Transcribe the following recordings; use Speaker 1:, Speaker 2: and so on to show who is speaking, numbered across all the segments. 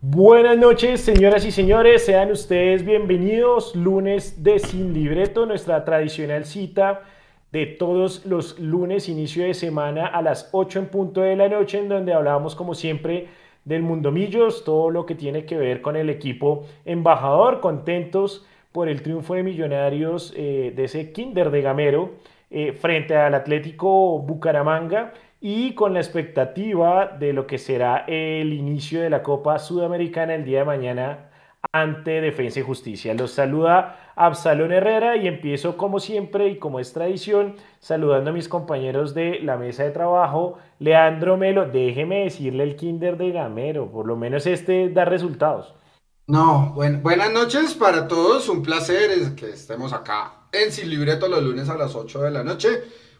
Speaker 1: Buenas noches, señoras y señores, sean ustedes bienvenidos. Lunes de Sin Libreto, nuestra tradicional cita de todos los lunes, inicio de semana a las 8 en punto de la noche, en donde hablábamos como siempre del Mundo Millos, todo lo que tiene que ver con el equipo embajador, contentos por el triunfo de Millonarios eh, de ese Kinder de Gamero eh, frente al Atlético Bucaramanga y con la expectativa de lo que será el inicio de la Copa Sudamericana el día de mañana ante Defensa y Justicia. Los saluda Absalón Herrera y empiezo como siempre y como es tradición saludando a mis compañeros de la mesa de trabajo. Leandro Melo, déjeme decirle el Kinder de Gamero, por lo menos este da resultados.
Speaker 2: No, buenas noches para todos, un placer que estemos acá en Sin Libreto los lunes a las 8 de la noche.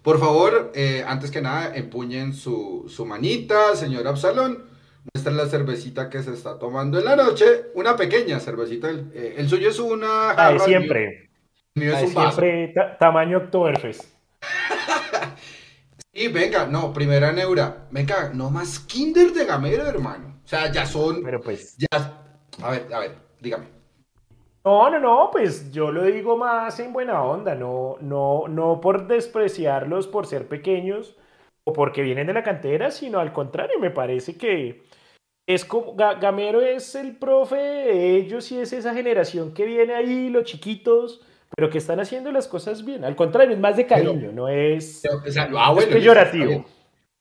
Speaker 2: Por favor, eh, antes que nada, empuñen su, su manita, señor Absalón. Es la cervecita que se está tomando en la noche. Una pequeña cervecita. El, eh, suyo es una.
Speaker 1: Ah, siempre. siempre tamaño Oktoberfest.
Speaker 2: sí, venga, no, primera neura. Venga, no más Kinder de Gamero, hermano. O sea, ya son.
Speaker 1: Pero pues.
Speaker 2: Ya. A ver, a ver, dígame.
Speaker 1: No, no, no, pues yo lo digo más en buena onda, no, no, no por despreciarlos por ser pequeños o porque vienen de la cantera, sino al contrario, me parece que es como Gamero es el profe de ellos y es esa generación que viene ahí, los chiquitos, pero que están haciendo las cosas bien. Al contrario, es más de cariño, no es,
Speaker 2: ah,
Speaker 1: es peyorativo.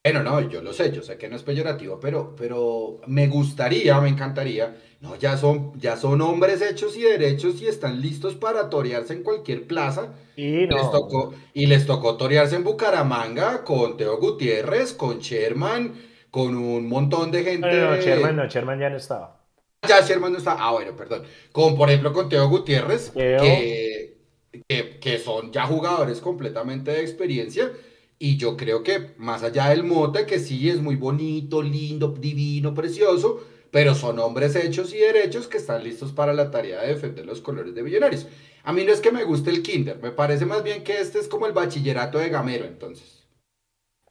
Speaker 2: Bueno, no, yo lo sé, yo sé que no es peyorativo, pero, pero me gustaría, me encantaría. No, ya son, ya son hombres hechos y derechos y están listos para torearse en cualquier plaza.
Speaker 1: Y,
Speaker 2: les tocó, y les tocó torearse en Bucaramanga con Teo Gutiérrez, con Sherman, con un montón de gente.
Speaker 1: No, no, Sherman no, Sherman ya no estaba.
Speaker 2: Ya Sherman no estaba. Ah, bueno, perdón. Con, por ejemplo, con Teo Gutiérrez, que, que, que son ya jugadores completamente de experiencia y yo creo que más allá del mote, que sí es muy bonito, lindo, divino, precioso, pero son hombres hechos y derechos que están listos para la tarea de defender los colores de Millonarios. A mí no es que me guste el kinder, me parece más bien que este es como el bachillerato de Gamero, entonces.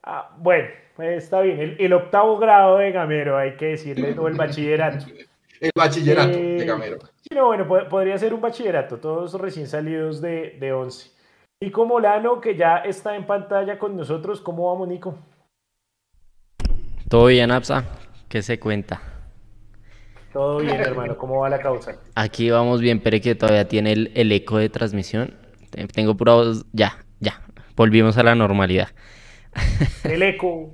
Speaker 1: Ah, bueno, está bien, el, octavo grado de Gamero, hay que decirle, no el bachillerato.
Speaker 2: el bachillerato de eh, Gamero.
Speaker 1: Sí, no, bueno, podría ser un bachillerato, todos recién salidos de, de 11. Nico Molano, que ya está en pantalla con nosotros. ¿Cómo vamos, Nico?
Speaker 3: Todo bien, Apsa. ¿Qué se cuenta?
Speaker 1: Todo bien, hermano. ¿Cómo va la causa?
Speaker 3: Aquí vamos bien, pero que todavía tiene el, eco de transmisión. Tengo pura Ya, ya. Volvimos a la normalidad.
Speaker 1: El eco.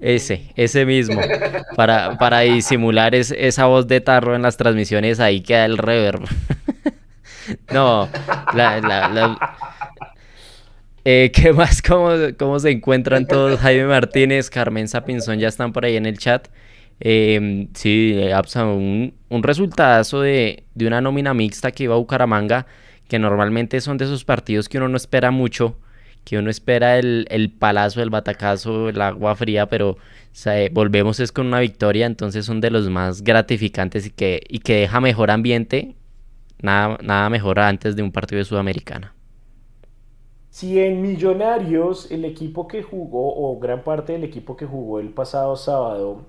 Speaker 3: Ese, ese mismo. Para, para disimular esa voz de tarro en las transmisiones, ahí queda el reverb. No, la, eh, ¿Qué más? ¿Cómo, ¿Cómo, se encuentran todos? Jaime Martínez, Carmen Sapinzón ya están por ahí en el chat. Em, sí, Absa, un, un resultado de, de, una nómina mixta que iba a Bucaramanga, que normalmente son de esos partidos que uno no espera mucho, que uno espera el, el palazo, el batacazo, el agua fría, pero volvemos es con una victoria, entonces son de los más gratificantes y que, y que deja mejor ambiente Nada, nada mejor antes de un partido de Sudamericana.
Speaker 1: Si en Millonarios el equipo que jugó, o gran parte del equipo que jugó el pasado sábado,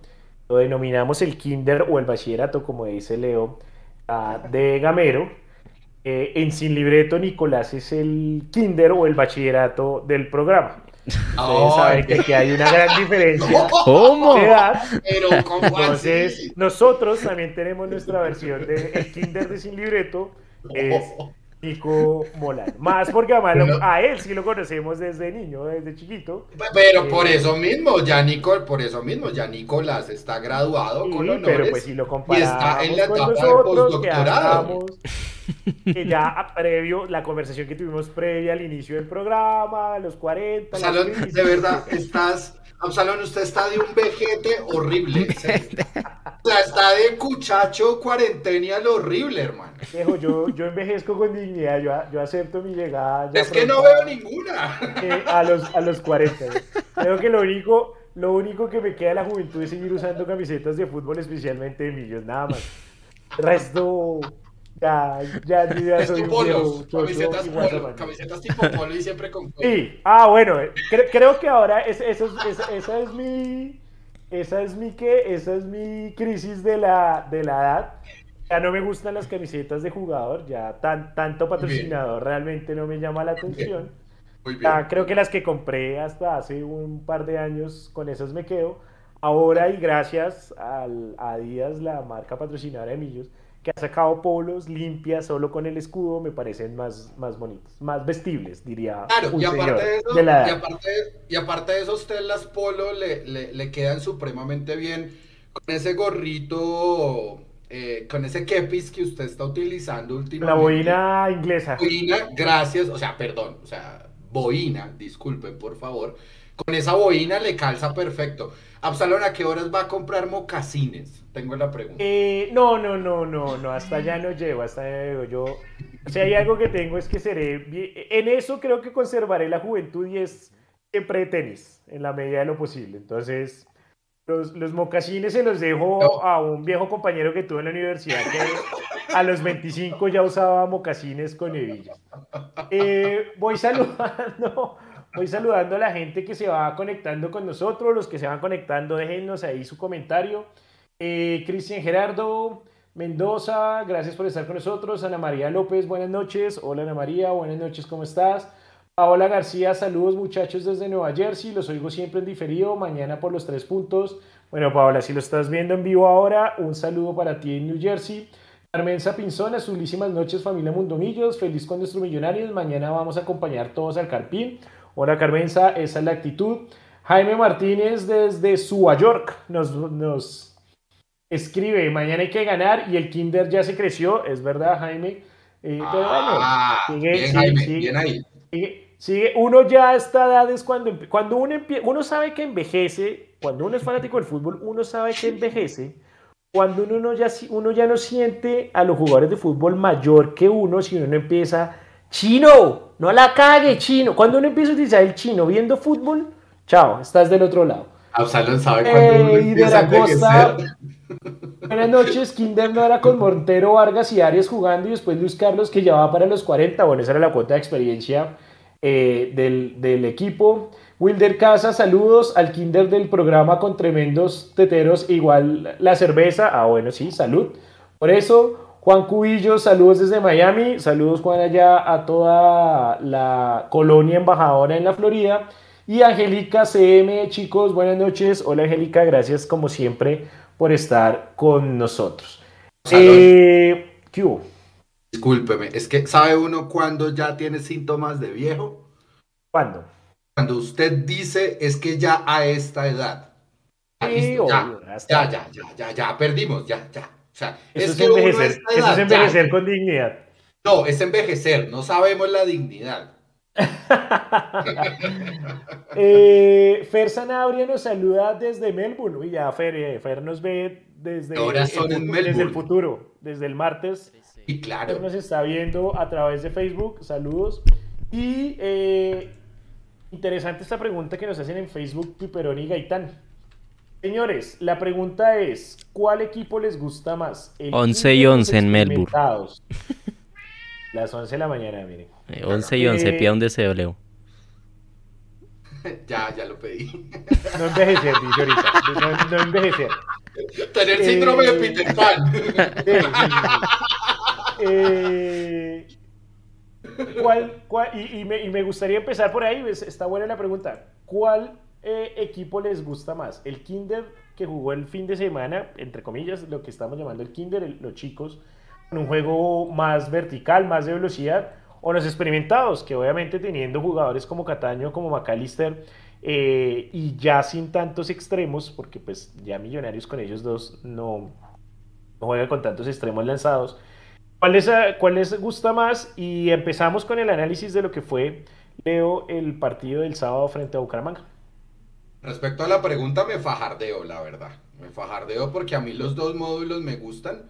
Speaker 1: lo denominamos el kinder o el bachillerato, como dice Leo, ah, de Gamero, eh, en Sin Libreto Nicolás es el kinder o el bachillerato del programa. Ustedes saben que, hay una gran diferencia
Speaker 3: ¿Cómo?
Speaker 1: de edad. Pero, Entonces, nosotros también tenemos nuestra versión de el Kinder de Sin Libreto, es Nico Molano. Más porque además a él sí lo conocemos desde niño, desde chiquito.
Speaker 2: Pero por eh, eso mismo, ya Nico, por eso mismo, ya Nicolás está graduado con honores.
Speaker 1: Pero pues si lo comparamos y está en la con nosotros, que que ya previo, la conversación que tuvimos previa al inicio del programa, los 40.
Speaker 2: Absalón, de verdad, estás, Absalón, usted está de un vejete horrible. o sea, está de cuchacho cuarentenial horrible, hermano.
Speaker 1: yo, yo envejezco con dignidad, yo, yo acepto mi llegada.
Speaker 2: es que no veo ninguna.
Speaker 1: a, los, a los 40. Creo que lo único, lo único que me queda de la juventud es seguir usando camisetas de fútbol, especialmente de millos, nada más. El resto, ya, ya, ya soy
Speaker 2: polos, camisetas, polo, camisetas tipo polo y siempre con
Speaker 1: Sí, ah, bueno, creo que ahora es, eso esa es mi, esa es mi que, esa es mi crisis de la, de la edad. Ya no me gustan las camisetas de jugador, ya tan, tanto patrocinador realmente no me llama la atención. creo que las que compré hasta hace un par de años, con esas me quedo. Ahora y gracias al, a Díaz, la marca patrocinadora de Millos, que ha sacado polos limpias solo con el escudo, me parecen más, más bonitos, más vestibles, diría.
Speaker 2: Claro, y aparte, de eso, y, aparte, y aparte de eso, usted las polos le, le, le quedan supremamente bien con ese gorrito eh, con ese kepis que usted está utilizando últimamente.
Speaker 1: La boina inglesa.
Speaker 2: Boina, gracias, o sea, perdón, o sea, boina, disculpen por favor. Con esa boina le calza perfecto. Absalón, ¿a qué horas va a comprar mocasines? Tengo la pregunta.
Speaker 1: Eh, no, no, no, no, no, hasta allá no llego, hasta allá Yo, o sea, hay algo que tengo es que seré, en eso creo que conservaré la juventud y es siempre tenis, en la medida de lo posible. Entonces, los, los mocasines se los dejo a un viejo compañero que tuve en la universidad que a los 25 ya usaba mocasines con hebillas. Eh, voy saludando, voy saludando a la gente que se va conectando con nosotros, los que se van conectando, déjennos ahí su comentario. Eh, Cristian Gerardo Mendoza, gracias por estar con nosotros. Ana María López, buenas noches. Hola Ana María, buenas noches, ¿cómo estás? Paola García, saludos muchachos desde Nueva Jersey, los oigo siempre en diferido, mañana por los tres puntos. Bueno, Paola, si lo estás viendo en vivo ahora, un saludo para ti en New Jersey. Carmen Sapinzón, azulísimas noches familia Mundomillos, feliz con nuestros millonarios, mañana vamos a acompañar todos al Carpín. Hola Carmenza, esa es la actitud. Jaime Martínez desde Nueva York nos, nos escribe, mañana hay que ganar y el Kinder ya se creció, es verdad Jaime.
Speaker 2: Eh, ah, bien, Jaime, bien ahí.
Speaker 1: Sí, uno ya a esta edad es cuando, cuando uno, uno sabe que envejece, cuando uno es fanático del fútbol, uno sabe que envejece, cuando uno, no ya, uno ya no siente a los jugadores de fútbol mayor que uno, si uno no empieza, chino, no la cague, chino. Cuando uno empieza a utilizar el chino viendo fútbol, chao, estás del otro lado.
Speaker 2: Absalón sabe cuando uno empieza a
Speaker 1: Buenas noches, Kinder no era con Montero, Vargas y Arias jugando y después Luis Carlos que ya va para los 40. Bueno, esa era la cuota de experiencia eh, del, equipo. Wilder Casa, saludos al Kinder del programa con tremendos teteros, igual la cerveza. Ah, bueno, sí, salud. Por eso, Juan Cubillo, saludos desde Miami. Saludos, Juan, allá a toda la colonia embajadora en la Florida. Y Angélica CM, chicos, buenas noches. Hola, Angélica, gracias como siempre por estar con nosotros. Eh, ¿Qué hubo?
Speaker 2: Discúlpeme, es que ¿sabe uno cuando ya tiene síntomas de viejo?
Speaker 1: ¿Cuándo?
Speaker 2: Cuando usted dice es que ya a esta edad.
Speaker 1: Sí,
Speaker 2: ya, ya, ya, ya, ya, ya, perdimos, ya, ya. O sea,
Speaker 1: es, que envejecer, eso es envejecer con dignidad.
Speaker 2: No, es envejecer, no sabemos la dignidad.
Speaker 1: eh, Fer Sanabria nos saluda desde Melbourne. Uy, ya Fer, eh, Fer nos ve desde, desde el futuro, desde el martes
Speaker 2: y claro.
Speaker 1: Nos está viendo a través de Facebook. Saludos. Y eh, interesante esta pregunta que nos hacen en Facebook Piperón y Gaitán. Señores, la pregunta es, ¿cuál equipo les gusta más?
Speaker 3: 11 y 11 en Melbourne.
Speaker 1: Las 11 de la mañana, miren.
Speaker 3: 11 eh, y 11, eh, pida un deseo, Leo.
Speaker 2: Ya, ya lo pedí.
Speaker 1: No envejecer, dice ahorita. No, no envejecer.
Speaker 2: Tener síndrome de Peter Pan.
Speaker 1: Eh, ¿cuál, y, me, gustaría empezar por ahí, está buena la pregunta. ¿Cuál eh, equipo les gusta más? ¿El Kinder que jugó el fin de semana, entre comillas, lo que estamos llamando el Kinder, los chicos, con un juego más vertical, más de velocidad? ¿O los experimentados, que obviamente teniendo jugadores como Cataño, como McAllister, eh, y ya sin tantos extremos, porque pues ya Millonarios con ellos dos no, no juega con tantos extremos lanzados, ¿Cuál les, ¿Cuál les gusta más? Y empezamos con el análisis de lo que fue, Leo, el partido del sábado frente a Bucaramanga.
Speaker 2: Respecto a la pregunta, me fajardeo, la verdad. Me fajardeo porque a mí los dos módulos me gustan.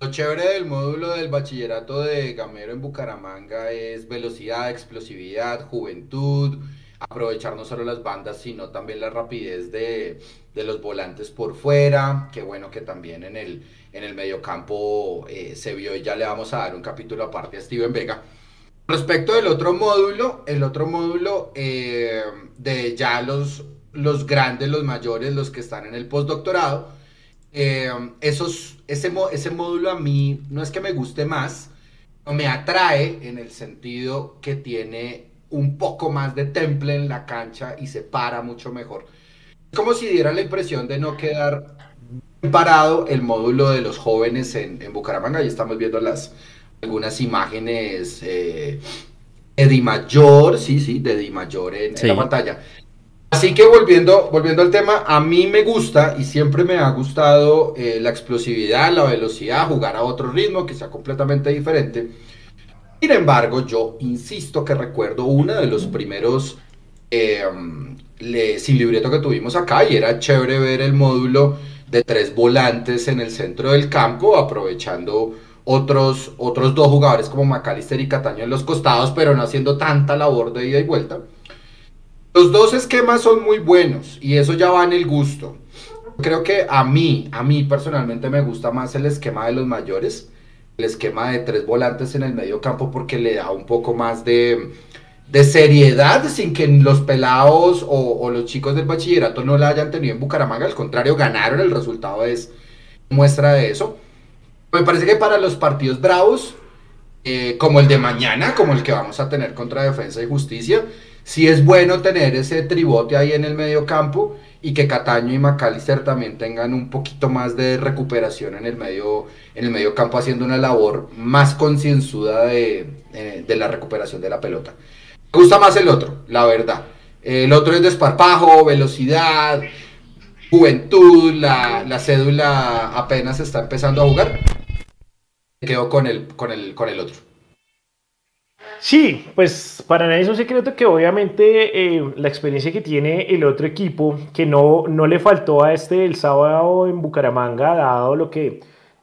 Speaker 2: Lo chévere del módulo del bachillerato de Gamero en Bucaramanga es velocidad, explosividad, juventud, aprovechar no solo las bandas, sino también la rapidez de, de los volantes por fuera. Qué bueno que también en el, en el mediocampo eh, se vio y ya le vamos a dar un capítulo aparte a Steven Vega. Respecto del otro módulo, el otro módulo eh, de ya los los grandes, los mayores, los que están en el postdoctorado. Eh, esos, ese, ese módulo a mí no es que me guste más, no me atrae en el sentido que tiene un poco más de temple en la cancha y se para mucho mejor. Es como si diera la impresión de no quedar parado el módulo de los jóvenes en, en Bucaramanga. Ahí estamos viendo las, algunas imágenes eh, de Di Mayor, sí, sí, de Di Mayor en, la pantalla. Así que volviendo, volviendo al tema, a mí me gusta y siempre me ha gustado eh, la explosividad, la velocidad, jugar a otro ritmo que sea completamente diferente. Sin embargo, yo insisto que recuerdo uno de los primeros eh, sin libreto que tuvimos acá y era chévere ver el módulo de tres volantes en el centro del campo, aprovechando otros, otros dos jugadores como McAllister y Cataño en los costados, pero no haciendo tanta labor de ida y vuelta. Los dos esquemas son muy buenos y eso ya va en el gusto. Creo que a mí, a mí personalmente me gusta más el esquema de los mayores, el esquema de tres volantes en el medio campo porque le da un poco más de, de seriedad sin que los pelados o, los chicos del bachillerato no la hayan tenido en Bucaramanga, al contrario, ganaron, el resultado es muestra de eso. Me parece que para los partidos bravos, eh, como el de mañana, como el que vamos a tener contra Defensa y Justicia, sí es bueno tener ese tribote ahí en el medio campo y que Cataño y McAllister también tengan un poquito más de recuperación en el medio, en el campo, haciendo una labor más concienzuda de, eh, de la recuperación de la pelota. Me gusta más el otro, la verdad. El otro es desparpajo, velocidad, juventud, la, la cédula apenas está empezando a jugar quedó con el, con el, con el otro.
Speaker 1: Sí, pues para nadie es un secreto que obviamente eh, la experiencia que tiene el otro equipo, que no, no le faltó a este el sábado en Bucaramanga, dado lo que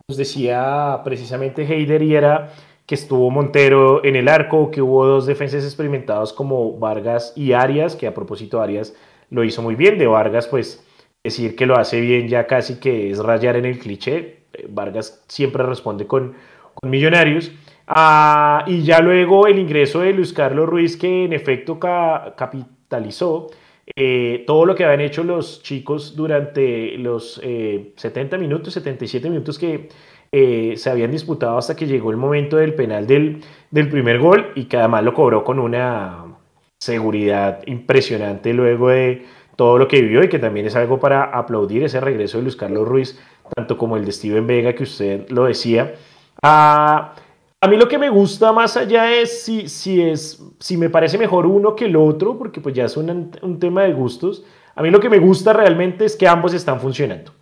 Speaker 1: nos decía precisamente Heider y era que estuvo Montero en el arco, que hubo dos defensas experimentados como Vargas y Arias, que a propósito Arias lo hizo muy bien, de Vargas pues decir que lo hace bien ya casi que es rayar en el cliché, eh, Vargas siempre responde con con Millonarios. Ah, y ya luego el ingreso de Luis Carlos Ruiz, que en efecto capitalizó eh, todo lo que habían hecho los chicos durante los 70 eh, minutos, 77 minutos que eh, se habían disputado hasta que llegó el momento del penal del, del primer gol y que además lo cobró con una seguridad impresionante luego de todo lo que vivió y que también es algo para aplaudir ese regreso de Luis Carlos Ruiz, tanto como el de Steven Vega que usted lo decía. Ah, a mí lo que me gusta más allá es si, si, es, si me parece mejor uno que el otro, porque pues ya es un, un tema de gustos. A mí lo que me gusta realmente es que ambos están funcionando.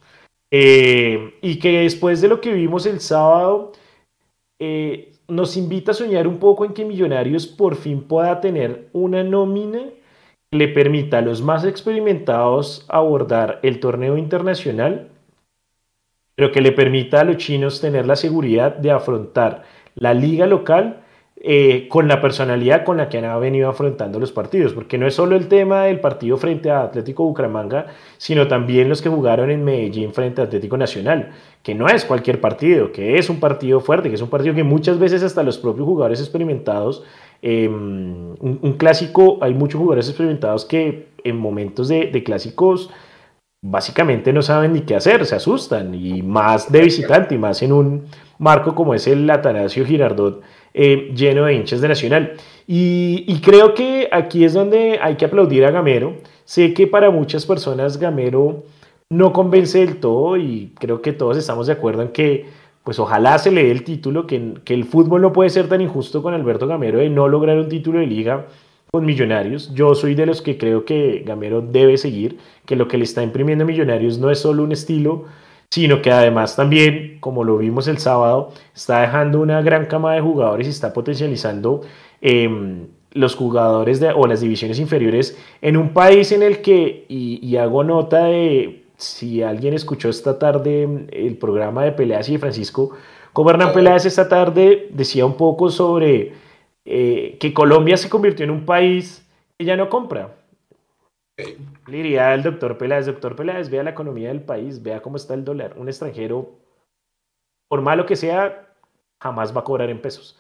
Speaker 1: Eh, y que después de lo que vimos el sábado, eh, nos invita a soñar un poco en que Millonarios por fin pueda tener una nómina que le permita a los más experimentados abordar el torneo internacional pero que le permita a los chinos tener la seguridad de afrontar la liga local eh, con la personalidad con la que han venido afrontando los partidos, porque no es solo el tema del partido frente a Atlético Bucaramanga, sino también los que jugaron en Medellín frente a Atlético Nacional, que no es cualquier partido, que es un partido fuerte, que es un partido que muchas veces hasta los propios jugadores experimentados, em, un, clásico, hay muchos jugadores experimentados que en momentos de, de clásicos básicamente no saben ni qué hacer, se asustan, y más de visitante, y más en un marco como es el Atanasio Girardot, eh, lleno de hinchas de Nacional. Y, creo que aquí es donde hay que aplaudir a Gamero. Sé que para muchas personas Gamero no convence del todo, y creo que todos estamos de acuerdo en que, pues ojalá se le dé el título, que, que el fútbol no puede ser tan injusto con Alberto Gamero de no lograr un título de liga con Millonarios. Yo soy de los que creo que Gamero debe seguir, que lo que le está imprimiendo Millonarios no es solo un estilo, sino que además también, como lo vimos el sábado, está dejando una gran cama de jugadores y está potencializando em, los jugadores de, o las divisiones inferiores en un país en el que, y, hago nota de, si alguien escuchó esta tarde el programa de Peleas y de Francisco Cobernan Peleas esta tarde, decía un poco sobre eh, que Colombia se convirtió en un país que ya no compra. Le diría al doctor Peláez, doctor Peláez, vea la economía del país, vea cómo está el dólar. Un extranjero, por malo que sea, jamás va a cobrar en pesos.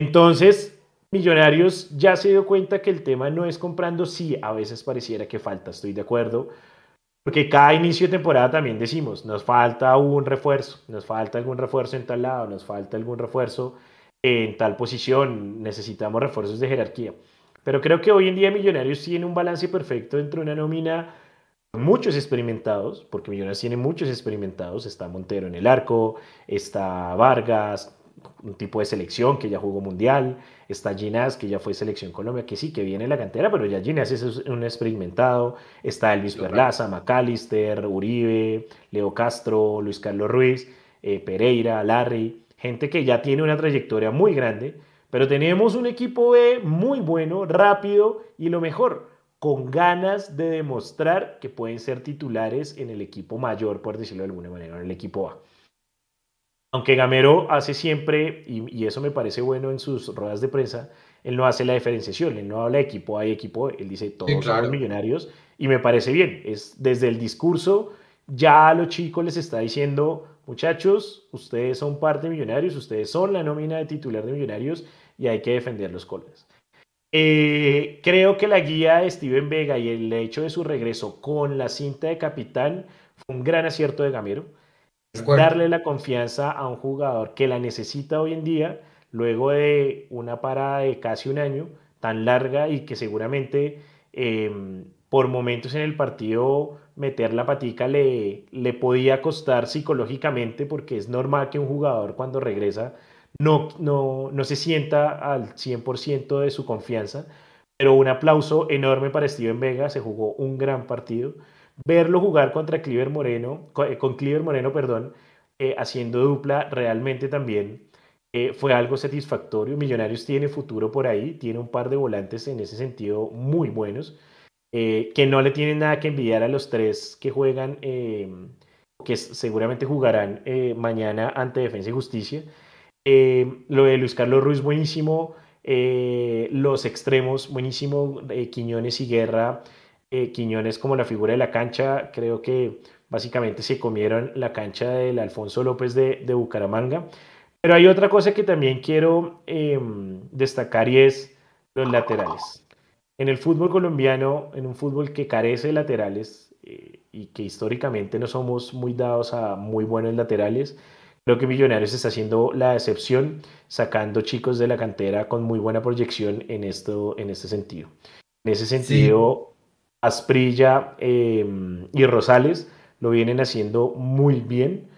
Speaker 1: Entonces, Millonarios ya se dio cuenta que el tema no es comprando, sí, a veces pareciera que falta, estoy de acuerdo, porque cada inicio de temporada también decimos, nos falta un refuerzo, nos falta algún refuerzo en tal lado, nos falta algún refuerzo en tal posición, necesitamos refuerzos de jerarquía. Pero creo que hoy en día Millonarios tiene un balance perfecto dentro de una nómina muchos experimentados, porque Millonarios tiene muchos experimentados, está Montero en el arco, está Vargas, un tipo de selección que ya jugó mundial, está Ginás que ya fue selección Colombia, que sí, que viene en la cantera, pero ya Ginás es un experimentado, está Elvis Perlaza, McAllister, Uribe, Leo Castro, Luis Carlos Ruiz, eh, Pereira, Larry, gente que ya tiene una trayectoria muy grande, pero tenemos un equipo B muy bueno, rápido y lo mejor, con ganas de demostrar que pueden ser titulares en el equipo mayor, por decirlo de alguna manera, en el equipo A. Aunque Gamero hace siempre, y, eso me parece bueno en sus ruedas de prensa, él no hace la diferenciación, él no habla de equipo A y equipo B, él dice todos son millonarios y me parece bien. Es desde el discurso ya a los chicos les está diciendo, muchachos, ustedes son parte de millonarios, ustedes son la nómina de titular de millonarios y hay que defender los colores. Eh, creo que la guía de Steven Vega y el hecho de su regreso con la cinta de capitán fue un gran acierto de Gamero darle la confianza a un jugador que la necesita hoy en día, luego de una parada de casi un año tan larga y que seguramente em, por momentos en el partido meter la patica le, le podía costar psicológicamente porque es normal que un jugador cuando regresa no, no, no se sienta al 100% de su confianza, pero un aplauso enorme para Steven Vega, se jugó un gran partido verlo jugar contra Cliver Moreno, eh, con Cliver Moreno, perdón, eh, haciendo dupla realmente también eh, fue algo satisfactorio. Millonarios tiene futuro por ahí, tiene un par de volantes en ese sentido muy buenos, que no le tienen nada que envidiar a los tres que juegan, que seguramente jugarán mañana ante Defensa y Justicia. Lo de Luis Carlos Ruiz, buenísimo. los extremos, buenísimo. Quiñones y Guerra eh, Quiñones como la figura de la cancha, creo que básicamente se comieron la cancha del Alfonso López de, Bucaramanga. Pero hay otra cosa que también quiero em, destacar y es los laterales. En el fútbol colombiano, en un fútbol que carece de laterales eh, y que históricamente no somos muy dados a muy buenos laterales, creo que Millonarios está haciendo la excepción, sacando chicos de la cantera con muy buena proyección en, esto, en este sentido. En ese sentido, Asprilla em, y Rosales lo vienen haciendo muy bien.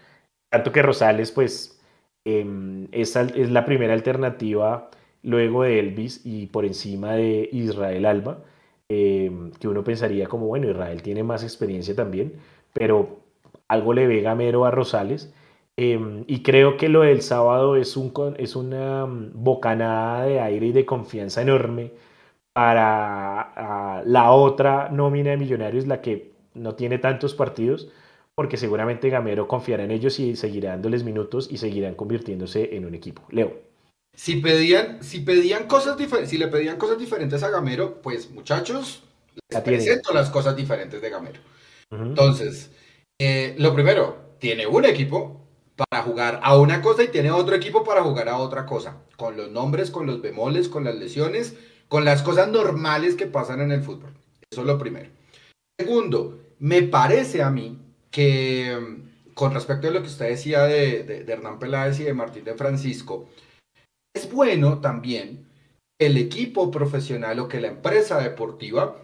Speaker 1: Tanto que Rosales, pues, em, es, es, la primera alternativa luego de Elvis y por encima de Israel Alba, em, que uno pensaría como, bueno, Israel tiene más experiencia también, pero algo le ve gamero a Rosales. Y creo que lo del sábado es, un, es una mm, bocanada de aire y de confianza enorme para la otra nómina de Millonarios, la que no tiene tantos partidos, porque seguramente Gamero confiará en ellos y seguirá dándoles minutos y seguirán convirtiéndose en un equipo. Leo.
Speaker 2: Si pedían, si pedían cosas diferentes, si le pedían cosas diferentes a Gamero, pues muchachos, les presento las cosas diferentes de Gamero. Entonces, eh, lo primero, tiene un equipo para jugar a una cosa y tiene otro equipo para jugar a otra cosa, con los nombres, con los bemoles, con las lesiones, con las cosas normales que pasan en el fútbol. Eso es lo primero. Segundo, me parece a mí que mm, con respecto a lo que usted decía de, Hernán Peláez y de Martín de Francisco, es bueno también el equipo profesional o que la empresa deportiva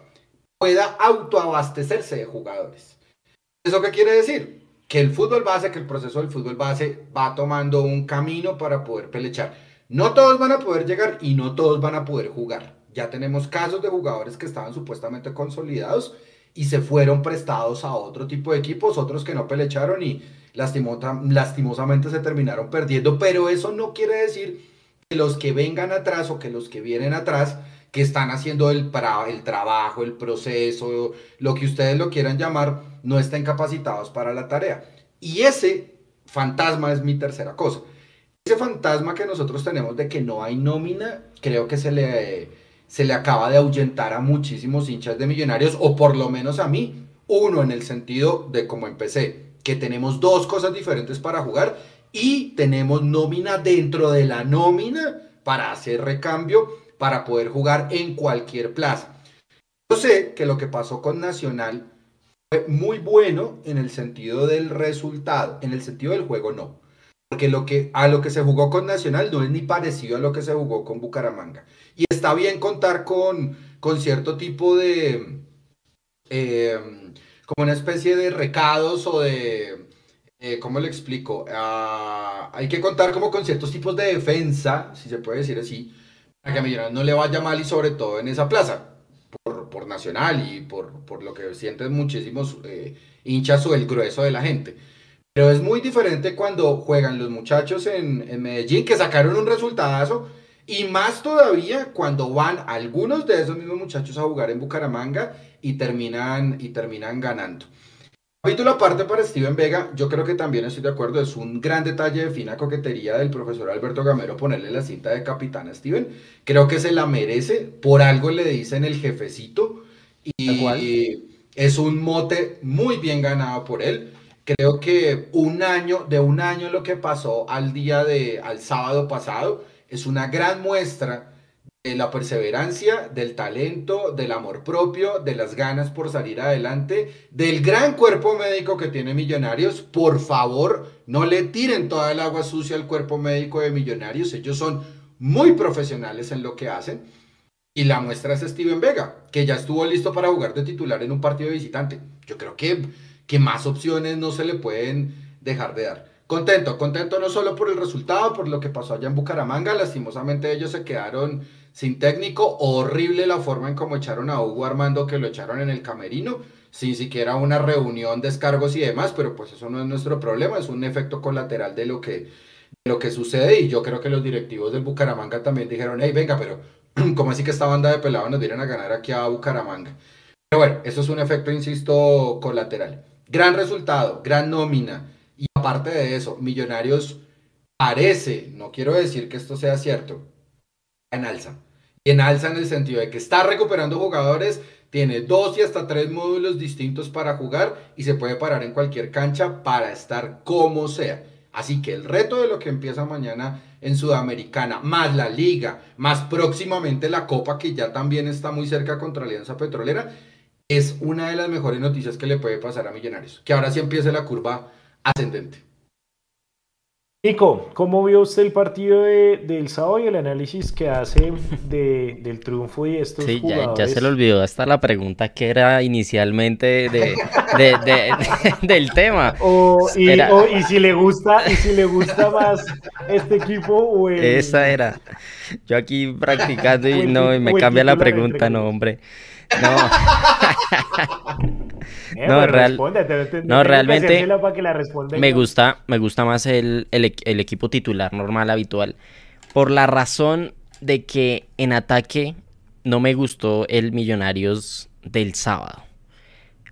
Speaker 2: pueda autoabastecerse de jugadores. ¿Eso qué quiere decir? Que el fútbol base, que el proceso del fútbol base va tomando un camino para poder pelechar. No todos van a poder llegar y no todos van a poder jugar. Ya tenemos casos de jugadores que estaban supuestamente consolidados y se fueron prestados a otro tipo de equipos, otros que no pelecharon y lastimosamente se terminaron perdiendo. Pero eso no quiere decir que los que vengan atrás o que los que vienen atrás, que están haciendo el, el trabajo, el proceso, lo que ustedes lo quieran llamar, no estén capacitados para la tarea. Y ese fantasma es mi tercera cosa ese fantasma que nosotros tenemos de que no hay nómina, creo que se le, se le acaba de ahuyentar a muchísimos hinchas de millonarios, o por lo menos a mí, uno en el sentido de como empecé, que tenemos dos cosas diferentes para jugar y tenemos nómina dentro de la nómina para hacer recambio, para poder jugar en cualquier plaza. Yo sé que lo que pasó con Nacional fue muy bueno en el sentido del resultado, en el sentido del juego no. Porque lo que, a lo que se jugó con Nacional no es ni parecido a lo que se jugó con Bucaramanga. Y está bien contar con, con cierto tipo de, eh, como una especie de recados o de, eh, ¿cómo le explico? Ah, hay que contar como con ciertos tipos de defensa, si se puede decir así, para que a Millonarios no le vaya mal y sobre todo en esa plaza, por, Nacional y por, por, lo que sienten muchísimos eh, hinchas o el grueso de la gente. Pero es muy diferente cuando juegan los muchachos en, en Medellín, que sacaron un resultado y más todavía cuando van algunos de esos mismos muchachos a jugar en Bucaramanga y terminan, y terminan ganando. Capítulo aparte para Steven Vega, yo creo que también estoy de acuerdo, es un gran detalle de fina coquetería del profesor Alberto Gamero ponerle la cinta de capitán a Steven. Creo que se la merece, por algo le dicen el jefecito y es un mote muy bien ganado por él. Creo que un año, de un año lo que pasó al día de, al sábado pasado, es una gran muestra de la perseverancia, del talento, del amor propio, de las ganas por salir adelante, del gran cuerpo médico que tiene Millonarios. Por favor, no le tiren toda el agua sucia al cuerpo médico de Millonarios. Ellos son muy profesionales en lo que hacen. Y la muestra es Steven Vega, que ya estuvo listo para jugar de titular en un partido de visitante. Yo creo que, que más opciones no se le pueden dejar de dar. Contento, contento no solo por el resultado, por lo que pasó allá en Bucaramanga, lastimosamente ellos se quedaron sin técnico, horrible la forma en cómo echaron a Hugo Armando, que lo echaron en el camerino, sin siquiera una reunión, descargos y demás, pero pues eso no es nuestro problema, es un efecto colateral de lo que, de lo que sucede y yo creo que los directivos del Bucaramanga también dijeron, hey, venga, pero ¿cómo así que esta banda de pelados nos dieron a ganar aquí a Bucaramanga? Pero bueno, eso es un efecto, insisto, colateral. Gran resultado, gran nómina y aparte de eso, Millonarios parece, no quiero decir que esto sea cierto, en alza. Y en alza en el sentido de que está recuperando jugadores, tiene dos y hasta tres módulos distintos para jugar y se puede parar en cualquier cancha para estar como sea. Así que el reto de lo que empieza mañana en Sudamericana, más la liga, más próximamente la Copa que ya también está muy cerca contra Alianza Petrolera, es una de las mejores noticias que le puede pasar a Millonarios. Que ahora sí empiece la curva ascendente.
Speaker 1: Nico, ¿cómo vio usted el partido de, del sábado y el análisis que hace de, del triunfo y estos sí,
Speaker 3: jugadores? Ya, ya se le olvidó hasta la pregunta que era inicialmente de, del tema.
Speaker 1: O y, y, si le gusta, y si le gusta más este equipo o el...
Speaker 3: Esa era. Yo aquí practicando y no, y me cambia la pregunta, no, hombre. No.
Speaker 1: Eh, no, real...
Speaker 3: no realmente me gusta, me gusta más el, el, equipo titular normal, habitual, por la razón de que en ataque no me gustó el Millonarios del sábado.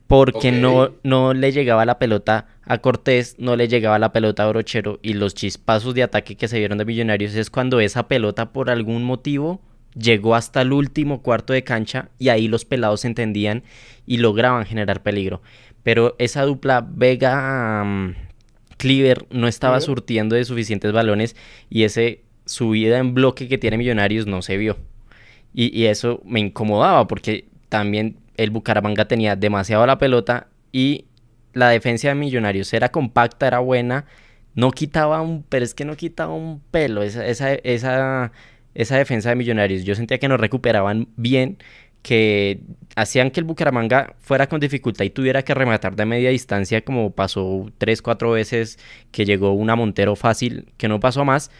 Speaker 3: Porque no, no le llegaba la pelota a Cortés, no le llegaba la pelota a Brochero y los chispazos de ataque que se vieron de Millonarios es cuando esa pelota por algún motivo llegó hasta el último cuarto de cancha y ahí los pelados entendían y lograban generar peligro. Pero esa dupla Vega um, Cleaver no estaba surtiendo de suficientes balones y ese subida en bloque que tiene Millonarios no se vio. Y, y eso me incomodaba porque también el Bucaramanga tenía demasiado la pelota y la defensa de Millonarios era compacta, era buena, no quitaba un, pero es que no quitaba un pelo, esa, esa, esa esa defensa de Millonarios. Yo sentía que nos recuperaban bien, que hacían que el Bucaramanga fuera con dificultad y tuviera que rematar de media distancia, como pasó tres, cuatro veces que llegó una Montero fácil, que no pasó más,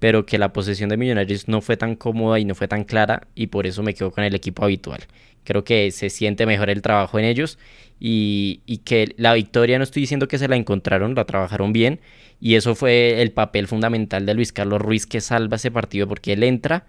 Speaker 3: pero que la posesión de Millonarios no fue tan cómoda y no fue tan clara, y por eso me quedo con el equipo habitual. Creo que se siente mejor el trabajo en ellos y, y que la victoria no estoy diciendo que se la encontraron, la trabajaron bien y eso fue el papel fundamental de Luis Carlos Ruiz que salva ese partido porque él entra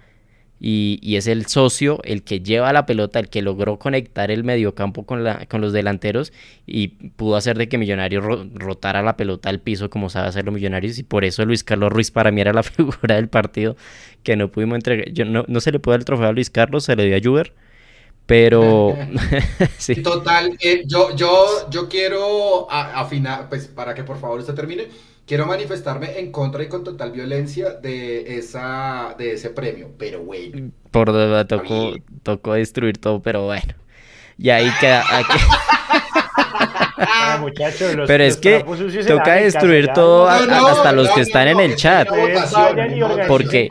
Speaker 3: y, es el socio, el que lleva la pelota, el que logró conectar el mediocampo con, la, con los delanteros y pudo hacer de que Millonarios rotara la pelota al piso como sabe hacer los Millonarios y por eso Luis Carlos Ruiz para mí era la figura del partido que no pudimos entregar. Yo, no, no se le puede dar el trofeo a Luis Carlos, se le dio a Juber. Pero
Speaker 2: sí. Total, eh, yo, yo, yo quiero afinar, pues para que por favor usted termine, quiero manifestarme en contra y con total violencia de, esa, de ese premio, pero bueno.
Speaker 3: Por tocó, tocó destruir todo, pero bueno. Y ahí queda...
Speaker 1: Ah,
Speaker 3: Pero es que toca destruir todo hasta los que están en el chat. Porque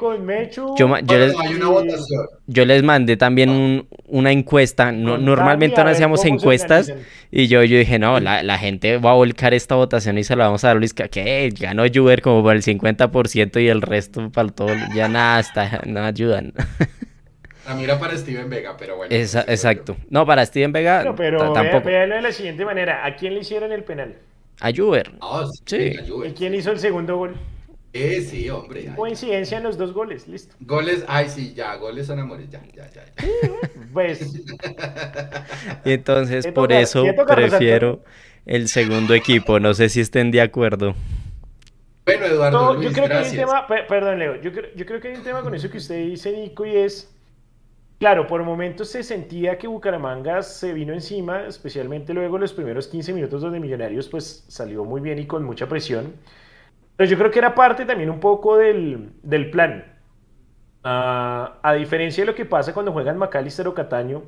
Speaker 3: yo, les, mandé también una encuesta. normalmente no hacíamos encuestas. Y yo, yo dije, no, la, gente va a volcar esta votación y se la vamos a dar a Luis. Que ganó Juber como por el 50% y el resto para todo. Ya nada, está, no ayudan.
Speaker 2: A mí era para Steven Vega, pero bueno.
Speaker 3: exacto. No, para Steven Vega
Speaker 1: pero tampoco. de la siguiente manera. ¿A quién le hicieron el penal?
Speaker 3: A Juber.
Speaker 2: Ah, sí.
Speaker 1: ¿Y quién hizo el segundo gol?
Speaker 2: Eh, sí, hombre.
Speaker 1: Coincidencia en los dos goles, listo.
Speaker 2: Goles, ay, sí, ya, goles son amores, ya, ya, ya.
Speaker 1: pues.
Speaker 3: y entonces, por eso prefiero el segundo equipo. No sé si estén de acuerdo.
Speaker 2: Bueno, Eduardo.
Speaker 1: yo creo que hay un tema, perdón, Leo, yo yo creo que hay un tema con eso que usted dice, Nico, y es Claro, por momentos se sentía que Bucaramanga se vino encima, especialmente luego los primeros 15 minutos donde Millonarios pues salió muy bien y con mucha presión. Pero yo creo que era parte también un poco del, plan. Ah, a diferencia de lo que pasa cuando juegan Macalister o Cataño,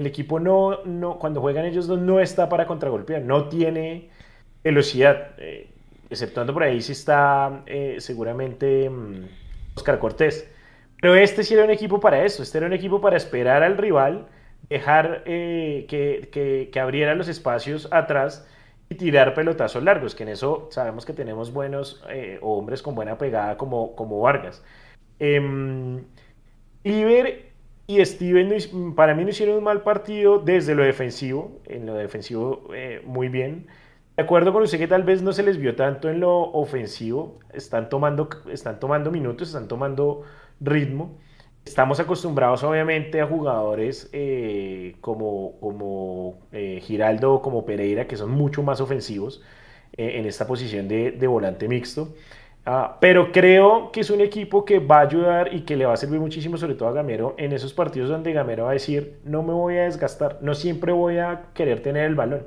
Speaker 1: el equipo no, no, cuando juegan ellos dos no está para contragolpear, no tiene velocidad, eh, exceptuando por ahí si está eh, seguramente mm, Oscar Cortés. Pero este sí era un equipo para eso, este era un equipo para esperar al rival, dejar eh, que, que, abriera los espacios atrás y tirar pelotazos largos, que en eso sabemos que tenemos buenos eh, hombres con buena pegada como, como Vargas. Eh, y Steven para mí no hicieron un mal partido desde lo defensivo, en lo defensivo eh, muy bien. De acuerdo con usted que tal vez no se les vio tanto en lo ofensivo, están tomando, están tomando minutos, están tomando ritmo. Estamos acostumbrados obviamente a jugadores eh, como, como eh, Giraldo o como Pereira, que son mucho más ofensivos eh, en esta posición de, volante mixto. Ah, pero creo que es un equipo que va a ayudar y que le va a servir muchísimo, sobre todo a Gamero, en esos partidos donde Gamero va a decir, no me voy a desgastar, no siempre voy a querer tener el balón.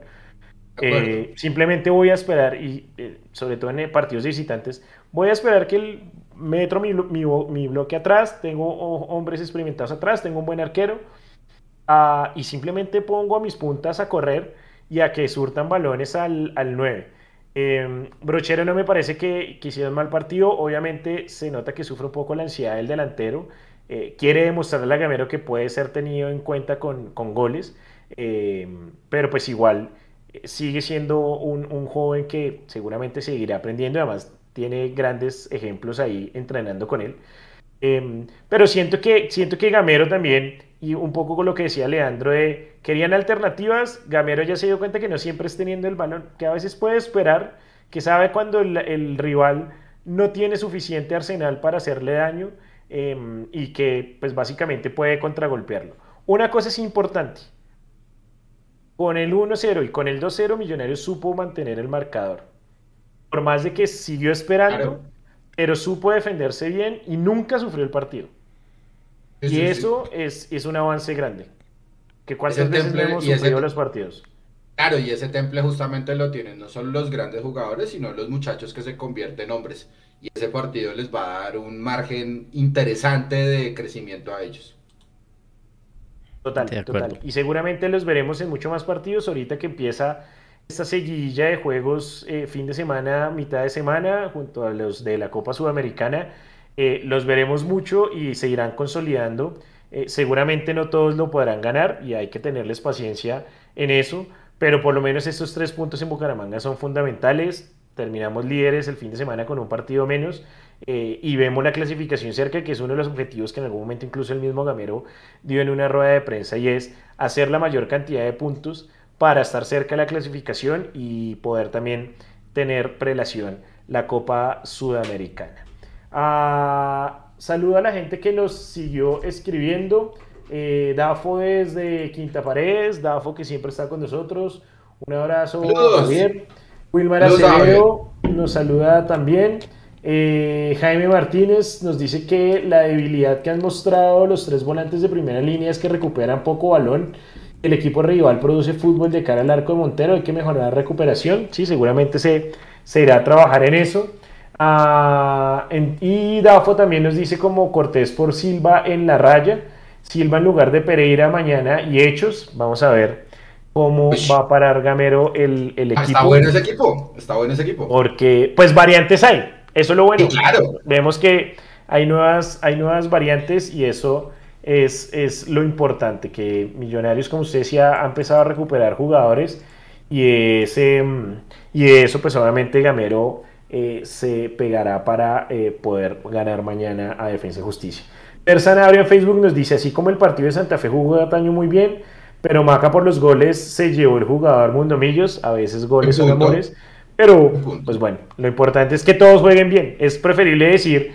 Speaker 1: simplemente voy a esperar, y sobre todo en partidos de visitantes, voy a esperar que el metro mi, mi, bloque atrás, tengo hombres experimentados atrás, tengo un buen arquero. Ah, y simplemente pongo a mis puntas a correr y a que surtan balones al, al 9. Em, Brochero no me parece que, que hiciera un mal partido, obviamente se nota que sufre un poco la ansiedad del delantero, eh, quiere demostrarle a Gamero que puede ser tenido en cuenta con, con goles, em, pero pues igual eh, sigue siendo un, un, joven que seguramente seguirá aprendiendo, además tiene grandes ejemplos ahí entrenando con él. Em, pero siento que, siento que Gamero también, y un poco con lo que decía Leandro, querían alternativas, Gamero ya se dio cuenta que no siempre es teniendo el balón, que a veces puede esperar, que sabe cuando el, rival no tiene suficiente arsenal para hacerle daño em, y que pues básicamente puede contragolpearlo. Una cosa es importante, con el 1-0 y con el 2-0 Millonarios supo mantener el marcador por más de que siguió esperando, pero supo defenderse bien y nunca sufrió el partido. y eso es, es un avance grande. Que cuántas veces hemos sufrido los partidos.
Speaker 2: Claro, y ese temple justamente lo tienen no solo los grandes jugadores, sino los muchachos que se convierten en hombres. Y ese partido les va a dar un margen interesante de crecimiento a ellos.
Speaker 1: Total, total. Y seguramente los veremos en mucho más partidos ahorita que empieza esta seguidilla de juegos eh, fin de semana, mitad de semana, junto a los de la Copa Sudamericana, eh, los veremos mucho y se irán consolidando. Eh, seguramente no todos lo podrán ganar y hay que tenerles paciencia en eso, pero por lo menos estos tres puntos en Bucaramanga son fundamentales. Terminamos líderes el fin de semana con un partido menos y vemos la clasificación cerca, que es uno de los objetivos que en algún momento incluso el mismo Gamero dio en una rueda de prensa y es hacer la mayor cantidad de puntos para estar cerca de la clasificación y poder también tener prelación la Copa Sudamericana. Ah, saludo a la gente que nos siguió escribiendo. Eh, Dafo desde Quinta Paredes, Dafo que siempre está con nosotros. Un abrazo, Javier. Wilmar Acevedo nos saluda también. Eh, Jaime Martínez nos dice que la debilidad que han mostrado los tres volantes de primera línea es que recuperan poco balón el equipo rival produce fútbol de cara al arco de Montero, hay que mejorar la recuperación. Sí, seguramente se, se irá a trabajar en eso. Ah, y Dafo también nos dice como Cortés por Silva en la raya, Silva en lugar de Pereira mañana y Hechos. Vamos a ver cómo va a parar Gamero el, el equipo.
Speaker 2: Está bueno ese equipo, está bueno ese equipo.
Speaker 1: Porque, pues variantes hay, eso es lo bueno. claro. Vemos que hay nuevas, hay nuevas variantes y eso es, es lo importante, que Millonarios, como usted decía, ha empezado a recuperar jugadores y, ese, y eso pues obviamente Gamero eh, se pegará para eh, poder ganar mañana a Defensa y Justicia. Sanabria en Facebook nos dice, así como el partido de Santa Fe jugó de año muy bien, pero Maca por los goles se llevó el jugador Mundo Millos, a veces goles son amores, pero pues bueno, lo importante es que todos jueguen bien. Es preferible decir,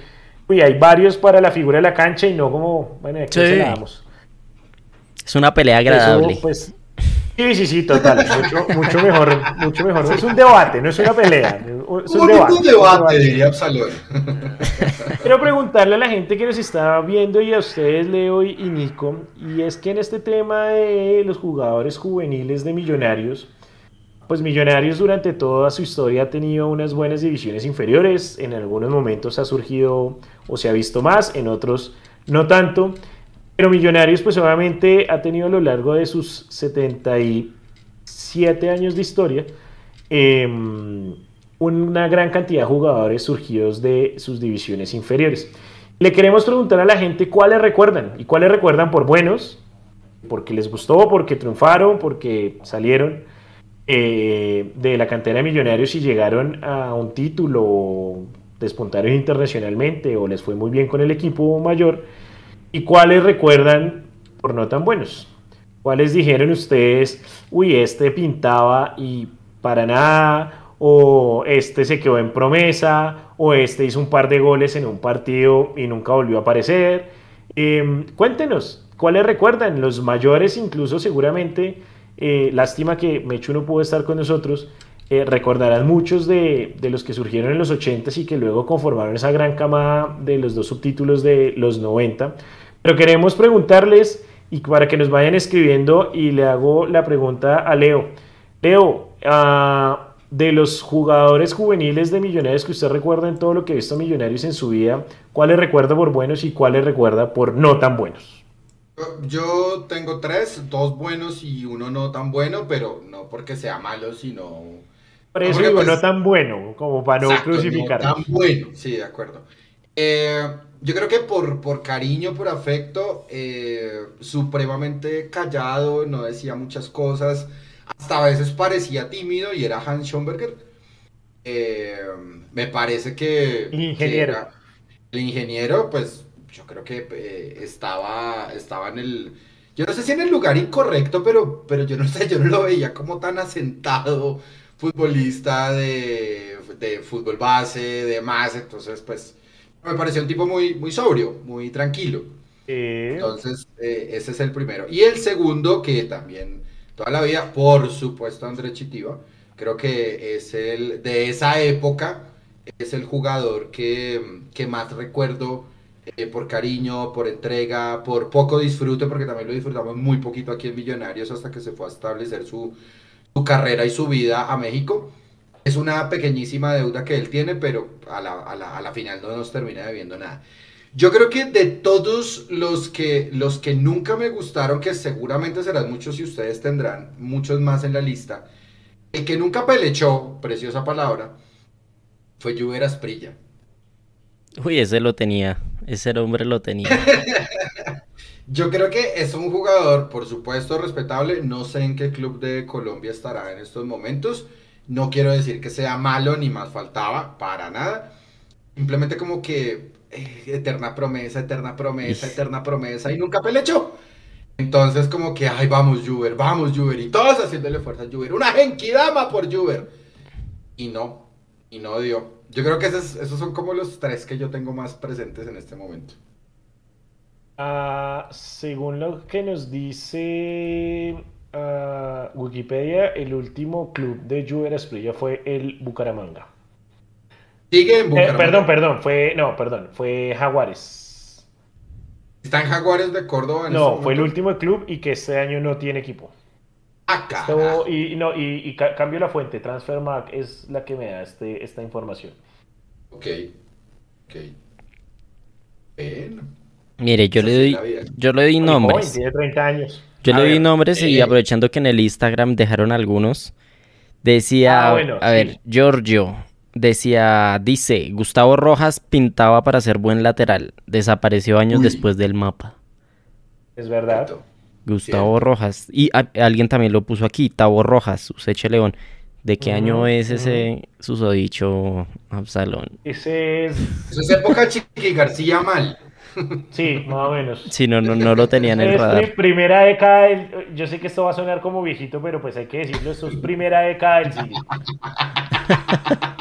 Speaker 1: uy, hay varios para la figura de la cancha y no como, bueno, aquí se la damos.
Speaker 3: Es una pelea agradable.
Speaker 1: pues, Sí, sí, sí, total. Mucho, mejor, mucho mejor. Es un debate, no es una pelea. Es un,
Speaker 2: debate, diría Absalón.
Speaker 1: Quiero preguntarle a la gente que nos está viendo y a ustedes, Leo y Nico, y es que en este tema de los jugadores juveniles de Millonarios, pues Millonarios durante toda su historia ha tenido unas buenas divisiones inferiores, en algunos momentos ha surgido o se ha visto más, en otros no tanto. Pero Millonarios, pues obviamente ha tenido a lo largo de sus 77 años de historia em, una gran cantidad de jugadores surgidos de sus divisiones inferiores. Le queremos preguntar a la gente cuáles recuerdan y cuáles recuerdan por buenos, porque les gustó, porque triunfaron, porque salieron eh, de la cantera de Millonarios y llegaron a un título, despuntaron internacionalmente o les fue muy bien con el equipo mayor ¿Y cuáles recuerdan por no tan buenos? ¿Cuáles dijeron ustedes, uy, este pintaba y para nada, o este se quedó en promesa, o este hizo un par de goles en un partido y nunca volvió a aparecer? Em, cuéntenos, ¿cuáles recuerdan? Los mayores incluso seguramente, eh, lástima que Mechu no pudo estar con nosotros, eh, recordarán muchos de, los que surgieron en los 80 y que luego conformaron esa gran camada de los dos subtítulos de los 90. Pero queremos preguntarles y para que nos vayan escribiendo y le hago la pregunta a Leo. Leo, ah, de los jugadores juveniles de Millonarios que usted recuerda en todo lo que ha visto Millonarios en su vida, ¿cuáles recuerda por buenos y cuáles recuerda por no tan buenos?
Speaker 2: Yo tengo tres, dos buenos y uno no tan bueno, pero no porque sea malo, sino...
Speaker 1: Por eso digo, no pues, tan bueno, como para no crucificar.
Speaker 2: No tan bueno, sí, de acuerdo. Eh, yo creo que por, por cariño, por afecto, eh, supremamente callado, no decía muchas cosas, hasta a veces parecía tímido y era Hans Schomberger. Eh, me parece que...
Speaker 1: El ingeniero.
Speaker 2: el ingeniero, pues yo creo que eh, estaba, estaba en el... Yo no sé si en el lugar incorrecto, pero, pero yo no sé, yo no lo veía como tan asentado futbolista de, de fútbol base, de más, entonces pues me pareció un tipo muy, muy sobrio, muy tranquilo. Entonces, eh, ese es el primero. Y el segundo, que también toda la vida, por supuesto, André Chitiva, creo que es el de esa época, es el jugador que, que más recuerdo eh, por cariño, por entrega, por poco disfrute, porque también lo disfrutamos muy poquito aquí en Millonarios hasta que se fue a establecer su, su carrera y su vida a México es una pequeñísima deuda que él tiene, pero a la, a la, final no nos termina debiendo nada. Yo creo que de todos los que, los que nunca me gustaron, que seguramente serán muchos y ustedes tendrán muchos más en la lista, el que nunca pelechó, preciosa palabra, fue Juber Asprilla.
Speaker 3: Uy, ese lo tenía, ese hombre lo tenía.
Speaker 2: Yo creo que es un jugador, por supuesto, respetable. No sé en qué club de Colombia estará en estos momentos. No quiero decir que sea malo ni más faltaba, para nada. Simplemente como que eh, eterna promesa, eterna promesa, eterna promesa y nunca pelechó. Entonces como que, ay, vamos Juber, vamos Juber. Y todos haciéndole fuerza a Juber. Una genkidama por Juber. Y no, y no dio. Yo creo que esos, esos son como los tres que yo tengo más presentes en este momento.
Speaker 1: Ah, según lo que nos dice Wikipedia, el último club de Juve Esprilla fue el Bucaramanga.
Speaker 2: Sigue en eh, Bucaramanga.
Speaker 1: perdón, perdón, fue, no, perdón, fue Jaguares.
Speaker 2: ¿Está en Jaguares de Córdoba?
Speaker 1: no, fue el último club y que este año no tiene equipo.
Speaker 2: Ah,
Speaker 1: y, no, y, cambio la fuente, Transfermarkt es la que me da este, esta información.
Speaker 2: Ok, ok.
Speaker 3: Mire, yo le doy, yo le doy nombres.
Speaker 1: tiene 30 años.
Speaker 3: Yo le doy nombres y eh, aprovechando que en el Instagram dejaron algunos, decía, ah, a ver, Giorgio, decía, dice, Gustavo Rojas pintaba para ser buen lateral, desapareció años después del mapa.
Speaker 1: Es verdad.
Speaker 3: Gustavo Rojas. Y alguien también lo puso aquí, Tavo Rojas, Useche León. ¿De qué año es ese susodicho Absalón?
Speaker 1: Ese es...
Speaker 2: Eso es época Chiqui García mal.
Speaker 1: Sí, más o menos.
Speaker 3: Sí, no, no, no lo tenía en el radar.
Speaker 1: primera década Yo sé que esto va a sonar como viejito, pero pues hay que decirlo, esto es primera década del siglo.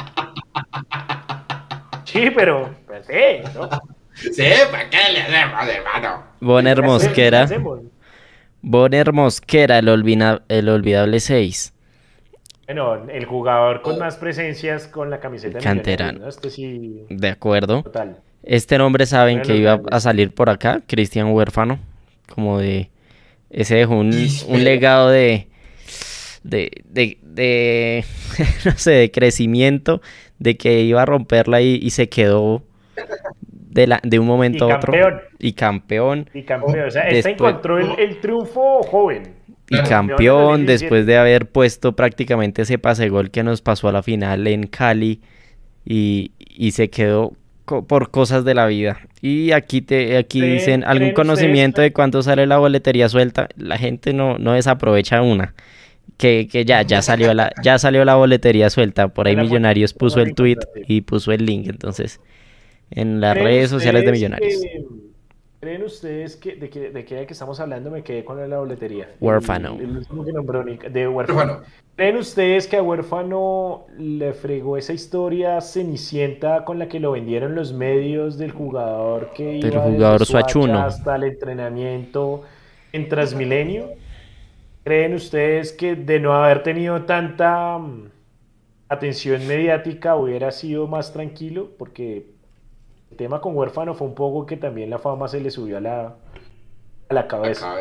Speaker 1: Sí, pero... Pues, sí, ¿no?
Speaker 2: Sí, ¿para qué le hacemos, hermano?
Speaker 3: Bonner Mosquera. Bonner Mosquera, el, el olvidable 6.
Speaker 1: Bueno, el jugador con más presencias con la camiseta.
Speaker 3: Canterano. Este sí... De acuerdo. Total. Este nombre saben que iba a salir por acá, Cristian Huérfano, como de... Ese dejó un, legado de, de, de, no sé, de crecimiento, de que iba a romperla y, se quedó de, la, de un momento a otro. Y campeón.
Speaker 1: Y campeón. O sea, este encontró el, triunfo joven.
Speaker 3: Y campeón después de haber puesto prácticamente ese pase gol que nos pasó a la final en Cali y, y se quedó por cosas de la vida. Y aquí te aquí dicen algún conocimiento de cuánto sale la boletería suelta. La gente no, no desaprovecha una. Que, que ya, ya salió la, ya salió la boletería suelta. Por ahí Millonarios puso el tweet y puso el link. Entonces, en las redes sociales de Millonarios.
Speaker 1: ¿Creen ustedes que de, qué de que estamos hablando? Me quedé con la boletería.
Speaker 3: Huérfano.
Speaker 1: de huérfano. ¿Creen ustedes que a Huérfano le fregó esa historia cenicienta con la que lo vendieron los medios del jugador que iba
Speaker 3: jugador
Speaker 1: hasta el entrenamiento en Transmilenio? ¿Creen ustedes que de no haber tenido tanta mm, atención mediática hubiera sido más tranquilo? Porque el tema con Huérfano fue un poco que también la fama se le subió a la, a la cabeza.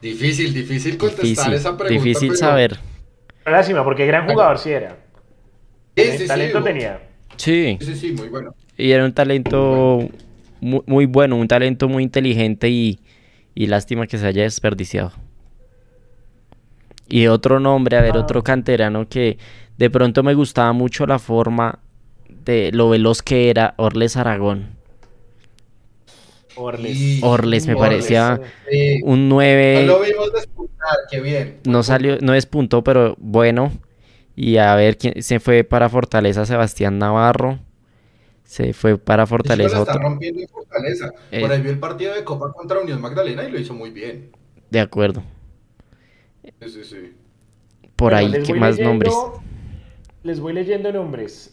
Speaker 2: Difícil, difícil contestar esa pregunta.
Speaker 3: Difícil saber.
Speaker 1: Lástima, porque gran jugador sí era. Sí, sí, talento tenía.
Speaker 3: Sí.
Speaker 2: Sí, sí, muy bueno.
Speaker 3: Y era un talento muy, bueno, un talento muy inteligente y, y, lástima que se haya desperdiciado. Y otro nombre, a ver, ah. otro canterano que de pronto me gustaba mucho la forma de lo veloz que era Orles Aragón.
Speaker 1: Orles.
Speaker 3: Orles me parecía un 9.
Speaker 2: No lo vimos despuntar, qué bien.
Speaker 3: No salió, no despuntó, pero bueno. Y a ver quién se fue para Fortaleza Sebastián Navarro. Se fue para Fortaleza.
Speaker 2: Está rompiendo en Fortaleza. Eh. Por ahí vio el partido de Copa contra Unión Magdalena y lo hizo muy bien.
Speaker 3: De acuerdo.
Speaker 2: Sí, sí, sí.
Speaker 3: Por ahí, ¿qué más nombres?
Speaker 1: Les voy leyendo nombres.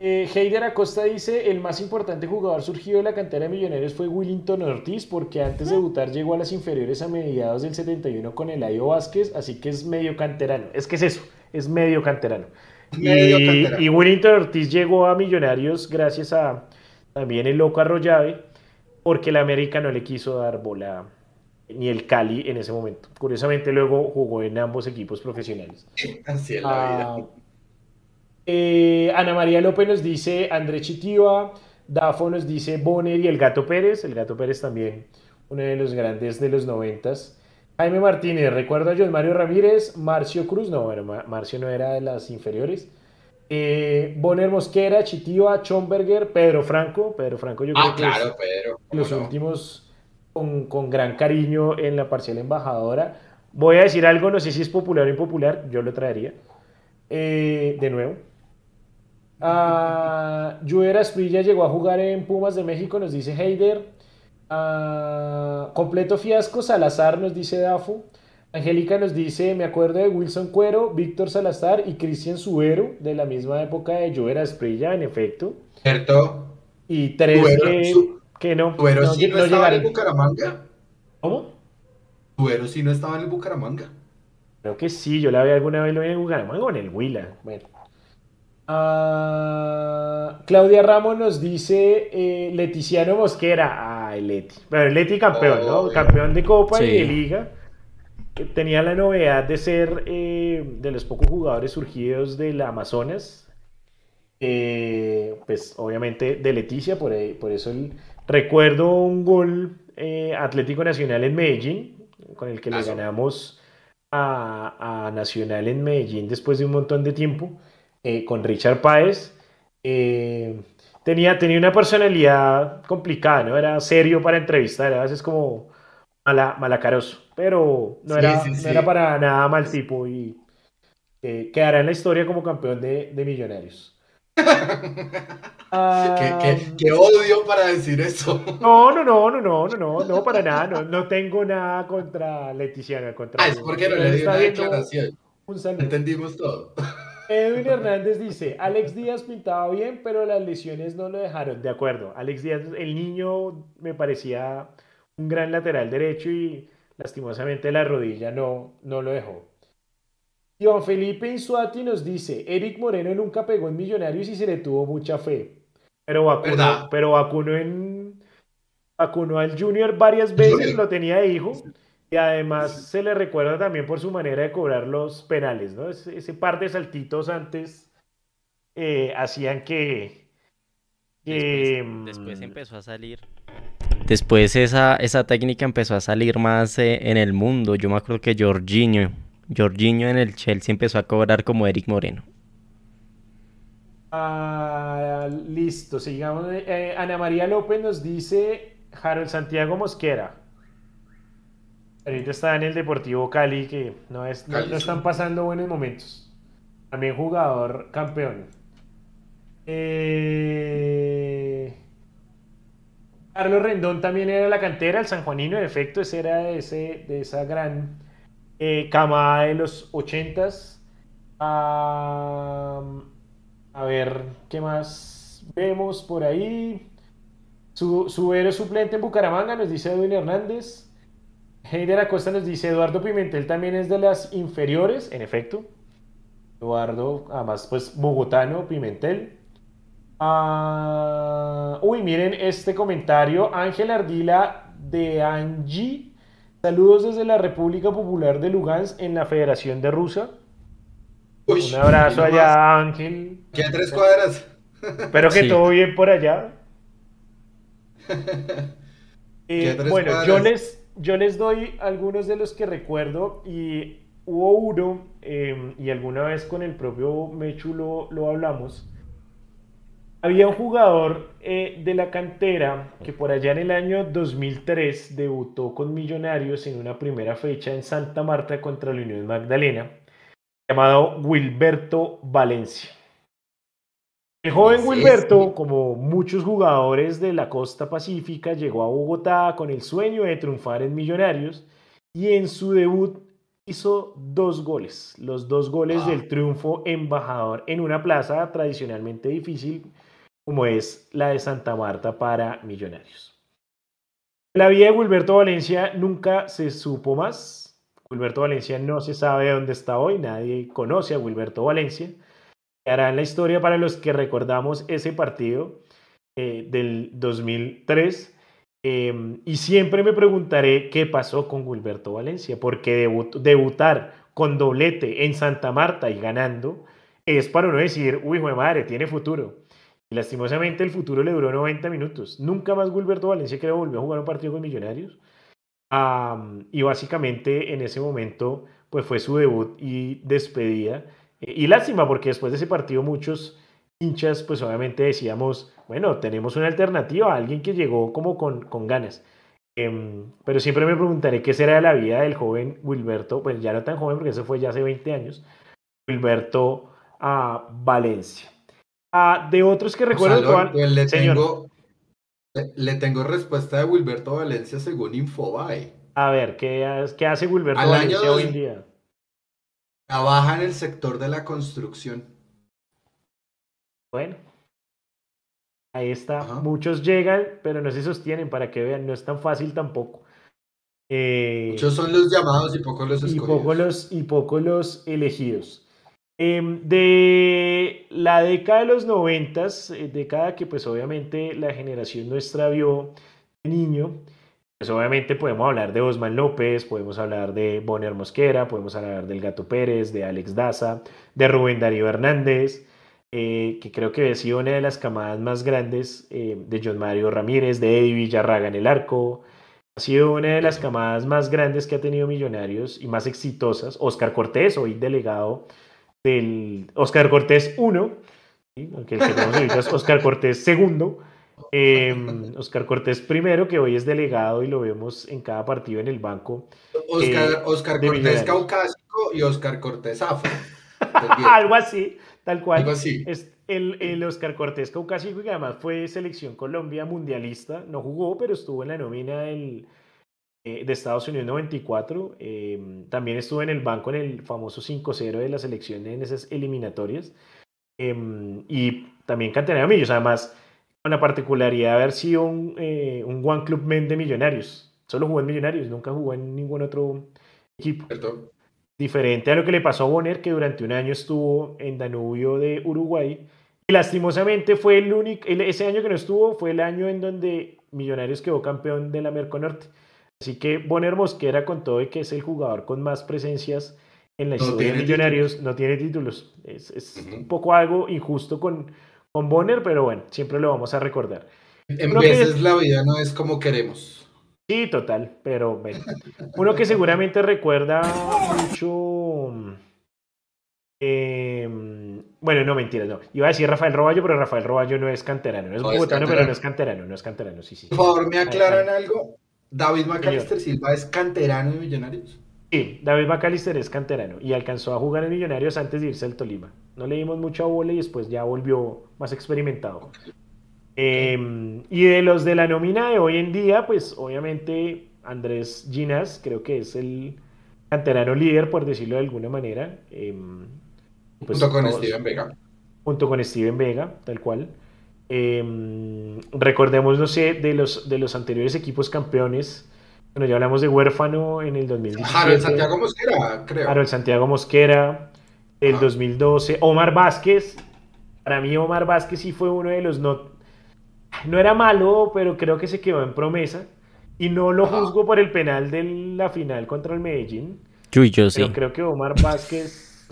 Speaker 1: Eh, Heider Acosta dice, el más importante jugador surgido de la cantera de Millonarios fue Willington Ortiz, porque antes de debutar llegó a las inferiores a mediados del 71 con el Ayo Vázquez, así que es medio canterano. Es que es eso, es medio canterano. y, Willington Ortiz llegó a Millonarios gracias a también el loco Arroyave, porque el América no le quiso dar bola ni el Cali en ese momento. Curiosamente luego jugó en ambos equipos profesionales.
Speaker 2: Así es la vida. Ah,
Speaker 1: eh, Ana María López nos dice André Chitiva, Dafo nos dice Bonner y el Gato Pérez, el Gato Pérez también, uno de los grandes de los noventas. Jaime Martínez, recuerdo a John Mario Ramírez, Marcio Cruz, no, bueno, Marcio no era de las inferiores. Eh, Bonner Mosquera, Chitiva, Chomberger, Pedro Franco, Pedro Franco yo
Speaker 2: ah,
Speaker 1: creo
Speaker 2: claro, que Pedro,
Speaker 1: los últimos con, con, gran cariño en la parcial embajadora. Voy a decir algo, no sé si es popular o impopular, yo lo traería. Eh, de nuevo, Uh, Esprilla llegó a jugar en Pumas de México, nos dice Heider. Ah, completo fiasco, Salazar nos dice Dafo. Angélica nos dice, me acuerdo de Wilson Cuero, Víctor Salazar y Cristian Suero, de la misma época de Joera Esprilla, en efecto.
Speaker 2: Cierto.
Speaker 1: Y tres que, no.
Speaker 2: ¿Suero no, sí no, estaba en Bucaramanga?
Speaker 1: ¿Cómo?
Speaker 2: ¿Suero sí no estaba en el Bucaramanga?
Speaker 1: Creo que sí, yo la vi alguna vez en Bucaramanga o en el Huila. Bueno. Ah, Claudia Ramos nos dice eh, Leticiano Mosquera. a Eleti. Pero Eleti campeón, ¿no? Campeón de Copa y de Liga. Tenía la novedad de ser eh, de los pocos jugadores surgidos del Amazonas. Eh, pues obviamente de Leticia, por, por eso el, recuerdo un gol eh, Atlético Nacional en Medellín, con el que le ganamos a, Nacional en Medellín después de un montón de tiempo, con Richard Páez. tenía, tenía una personalidad complicada, ¿no? Era serio para entrevistar, a veces como mala, malacaroso, pero no, era, era para nada mal tipo y eh, quedará en la historia como campeón de, Millonarios.
Speaker 2: ¿Qué, odio para decir eso.
Speaker 1: No, no, no, no, no, no, no, no, para nada. No, no tengo nada contra Leticiana. Contra
Speaker 2: ah, es porque no le dio una declaración. Entendimos todo.
Speaker 1: Edwin Hernández dice, Alex Díaz pintaba bien, pero las lesiones no lo dejaron. De acuerdo, Alex Díaz, el niño me parecía un gran lateral derecho y lastimosamente la rodilla no, no lo dejó. Iván Felipe Insuati nos dice, Eric Moreno nunca pegó en Millonarios y se le tuvo mucha fe. Pero vacunó, pero vacunó en vacunó al Junior varias veces, lo tenía de hijo. Y además se le recuerda también por su manera de cobrar los penales, ¿no? Ese, par de saltitos antes eh, hacían que...
Speaker 3: después, mm, empezó a salir Después esa, esa técnica empezó a salir más eh, en el mundo. Yo me acuerdo que Jorginho, Jorginho en el Chelsea empezó a cobrar como Eric Moreno.
Speaker 1: Ah, listo, sigamos. Eh, Ana María López nos dice Harold Santiago Mosquera. Ahorita está en el Deportivo Cali, que no, es, no están pasando buenos momentos. También jugador campeón. Eh... Carlos Rendón también era la cantera, el sanjuanino, en efecto, ese era de, ese, de esa gran eh, camada de los ochentas. A ver, ¿qué más vemos por ahí? Su, su héroe suplente en Bucaramanga nos dice Edwin Hernández. Heider Acosta nos dice Eduardo Pimentel también es de las inferiores, en efecto. Eduardo, además, pues bogotano, Pimentel. Ah, uy, miren este comentario. Ángel Ardila de Angie. Saludos desde la República Popular de Lugansk en la Federación de Rusia. Un abrazo allá, Ángel.
Speaker 2: Que a tres cuadras.
Speaker 1: Espero que todo bien por allá. Eh, bueno, yo les, yo les doy algunos de los que recuerdo y hubo uno, em, y alguna vez con el propio Mechu lo hablamos, había un jugador eh, de la cantera que por allá en el año 2003 debutó con Millonarios en una primera fecha en Santa Marta contra la Unión Magdalena, llamado Wilberto Valencia. El joven Wilberto, como muchos jugadores de la costa pacífica, llegó a Bogotá con el sueño de triunfar en Millonarios y en su debut hizo dos goles, los dos goles ah. del triunfo embajador en una plaza tradicionalmente difícil como es la de Santa Marta para Millonarios. La vida de Wilberto Valencia nunca se supo más. Wilberto Valencia no se sabe dónde está hoy, nadie conoce a Wilberto Valencia. Hará en la historia para los que recordamos ese partido eh, del 2003. Em, y siempre me preguntaré qué pasó con Wilberto Valencia, porque debutar con doblete en Santa Marta y ganando es para no decir, uy, madre, tiene futuro. Lastimosamente el futuro le duró 90 minutos. Nunca más Wilberto Valencia creo volvió a jugar un partido con Millonarios. Y básicamente en ese momento pues fue su debut y despedida. Eh, y lástima porque después de ese partido muchos hinchas pues obviamente decíamos, bueno, tenemos una alternativa, alguien que llegó como con, con ganas. Em, pero siempre me preguntaré qué será de la vida del joven Wilberto, pues ya no tan joven porque eso fue ya hace 20 años, Wilberto a Valencia. Ah, de otros que recuerdo.
Speaker 2: Pues le, tengo, le, tengo respuesta de Wilberto Valencia según Infobae.
Speaker 1: A ver, ¿qué, hace Wilberto Valencia hoy en día?
Speaker 2: Trabaja en el sector de la construcción.
Speaker 1: Bueno, ahí está. Muchos llegan, pero no se sostienen para que vean, no es tan fácil tampoco.
Speaker 2: Eh, Muchos son los llamados y pocos los
Speaker 1: escogidos. y pocos los elegidos. Em, de la década de los noventas, eh, década que pues obviamente la generación nuestra vio niño, pues obviamente podemos hablar de Osman López, podemos hablar de Bonner Mosquera, podemos hablar del Gato Pérez, de Alex Daza, de Rubén Darío Hernández, eh, que creo que ha sido una de las camadas más grandes, eh, de John Mario Ramírez, de Eddie Villarraga en el arco, ha sido una de las camadas más grandes que ha tenido Millonarios y más exitosas. Oscar Cortés, hoy delegado del Oscar Cortés 1, aunque el que tenemos es Oscar Cortés II. Oscar em, Cortés primero, que hoy es delegado y lo vemos en cada partido en el banco.
Speaker 2: Oscar, eh, Cortés caucásico y Oscar Cortés afro.
Speaker 1: Algo así, tal cual. Algo así. Es el, el, Oscar Cortés caucásico, que además fue selección Colombia mundialista, no jugó, pero estuvo en la nómina del, de Estados Unidos 94. Em, también estuvo en el banco en el famoso 5-0 de la selección en esas eliminatorias. Em, y también canterano Millos, además con la particularidad de haber sido un, eh, un One Club Men de Millonarios. Solo jugó en Millonarios, nunca jugó en ningún otro equipo. Diferente a lo que le pasó a Bonner, que durante un año estuvo en Danubio de Uruguay. Y lastimosamente fue el único, ese año que no estuvo fue el año en donde Millonarios quedó campeón de la Merconorte. Así que Bonner Mosquera, con todo y que es el jugador con más presencias en la historia de Millonarios, no tiene títulos. Es, un poco algo injusto con, con Bonner, pero bueno, siempre lo vamos a recordar.
Speaker 2: En veces la vida no es como queremos.
Speaker 1: Sí, total, pero bueno. Uno que seguramente recuerda mucho. Em, bueno, no, mentira, no. Iba a decir Rafael Roballo, pero Rafael Roballo no es canterano. No es bogotano, pero no es canterano, no es canterano, sí, sí.
Speaker 2: Por favor, ¿me aclaran algo? ¿David McAllister Silva es canterano de Millonarios?
Speaker 1: Sí, David McAllister es canterano y alcanzó a jugar en Millonarios antes de irse al Tolima. No le dimos mucho a bola y después ya volvió más experimentado. Em, y de los de la nómina de hoy en día, pues obviamente Andrés Ginas creo que es el canterano líder, por decirlo de alguna manera. Em,
Speaker 2: pues junto con Steven Vega.
Speaker 1: Junto con Steven Vega, tal cual. Em, recordemos, no sé, de los, de los anteriores equipos campeones. Bueno, ya hablamos de Huérfano en el 2017.
Speaker 2: Harold Santiago Mosquera, creo.
Speaker 1: Harold Santiago Mosquera, el 2012. Omar Vázquez. Para mí, Omar Vázquez sí fue uno de los no no era malo, pero creo que se quedó en promesa. Y no lo juzgo por el penal de la final contra el Medellín.
Speaker 3: Yo, yo sí.
Speaker 1: Pero creo que Omar Vázquez.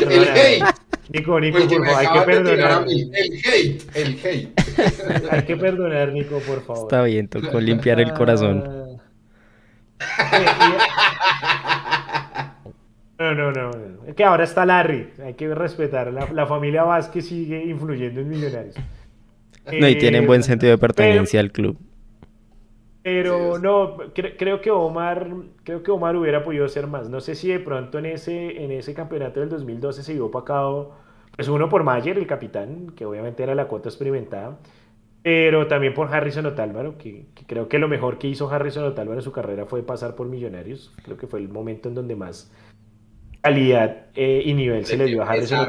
Speaker 2: el hate.
Speaker 1: Nico, Nico, por favor, hay que perdonar.
Speaker 2: El hate, el hate.
Speaker 1: hay que perdonar, Nico, por favor.
Speaker 3: Está bien, tocó limpiar el corazón.
Speaker 1: No, no, no. Es que ahora está Larry. Hay que respetar. La, familia Vázquez sigue influyendo en Millonarios.
Speaker 3: No, y tienen buen eh, sentido de pertenencia al club.
Speaker 1: Pero no, creo que Omar, creo que Omar hubiera podido ser más. No sé si de pronto en ese, en ese campeonato del 2012 se vio opacado, pues uno por Mayer, el capitán, que obviamente era la cuota experimentada, pero también por Harrison Otálvaro, que, que, creo que lo mejor que hizo Harrison Otálvaro en su carrera fue pasar por Millonarios. Creo que fue el momento en donde más calidad eh, y nivel se le dio a Harrison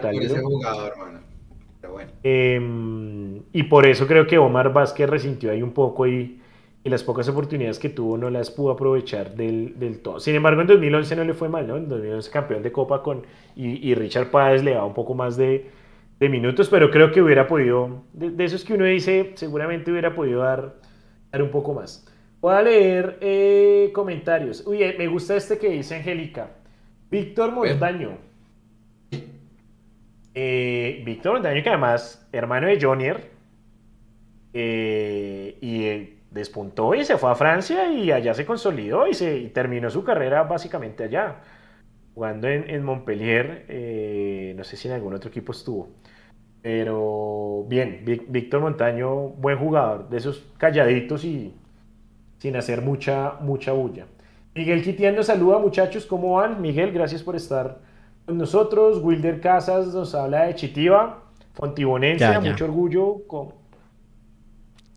Speaker 1: em, y por eso creo que Omar Vázquez resintió ahí un poco y, las pocas oportunidades que tuvo no las pudo aprovechar del, todo. Sin embargo, en 2011 no le fue mal, ¿no? En 2011 campeón de Copa con y, Richard Páez le da un poco más de, minutos, pero creo que hubiera podido, de, esos que uno dice, seguramente hubiera podido dar, dar un poco más. Voy a leer eh, comentarios. Uy, eh, me gusta este que dice Angélica. Víctor Montaño. Eh, Víctor Montaño, que además, hermano de Jonier, eh, y despuntó y se fue a Francia y allá se consolidó y, se, terminó su carrera básicamente allá, jugando en, Montpellier, eh, no sé si en algún otro equipo estuvo. Pero bien, Víctor Montaño, buen jugador, de esos calladitos y sin hacer mucha, mucha bulla. Miguel Quitián nos saluda, muchachos, ¿cómo van? Miguel, gracias por estar con nosotros. Wilder Casas nos habla de Chitiva, Fontibonencia, mucho orgullo,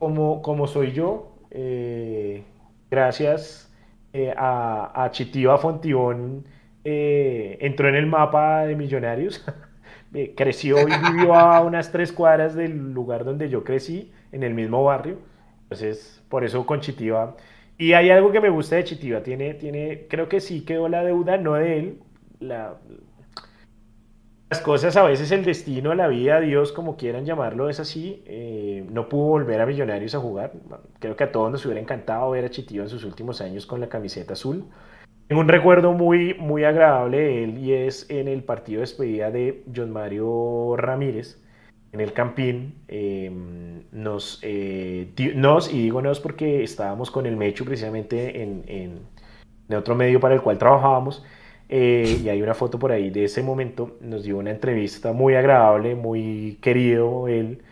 Speaker 1: como, como, soy yo. Eh, gracias eh, a, a, Chitiva Fontibón, eh, entró en el mapa de Millonarios. creció y vivió a unas tres cuadras del lugar donde yo crecí, en el mismo barrio. Entonces, por eso con Chitiva y hay algo que me gusta de Chitiva, tiene, tiene, creo que sí quedó la deuda, no de él, la, las cosas, a veces el destino, la vida, Dios, como quieran llamarlo, es así. Eh, no pudo volver a Millonarios a jugar. Creo que a todos nos hubiera encantado ver a Chitivo en sus últimos años con la camiseta azul. Tengo un recuerdo muy, muy agradable de él y es en el partido de despedida de John Mario Ramírez en el Campín. Em, nos, eh, nos, y digo nos porque estábamos con el Mecho precisamente en, en, en otro medio para el cual trabajábamos eh, y hay una foto por ahí de ese momento. Nos dio una entrevista muy agradable, muy querido él,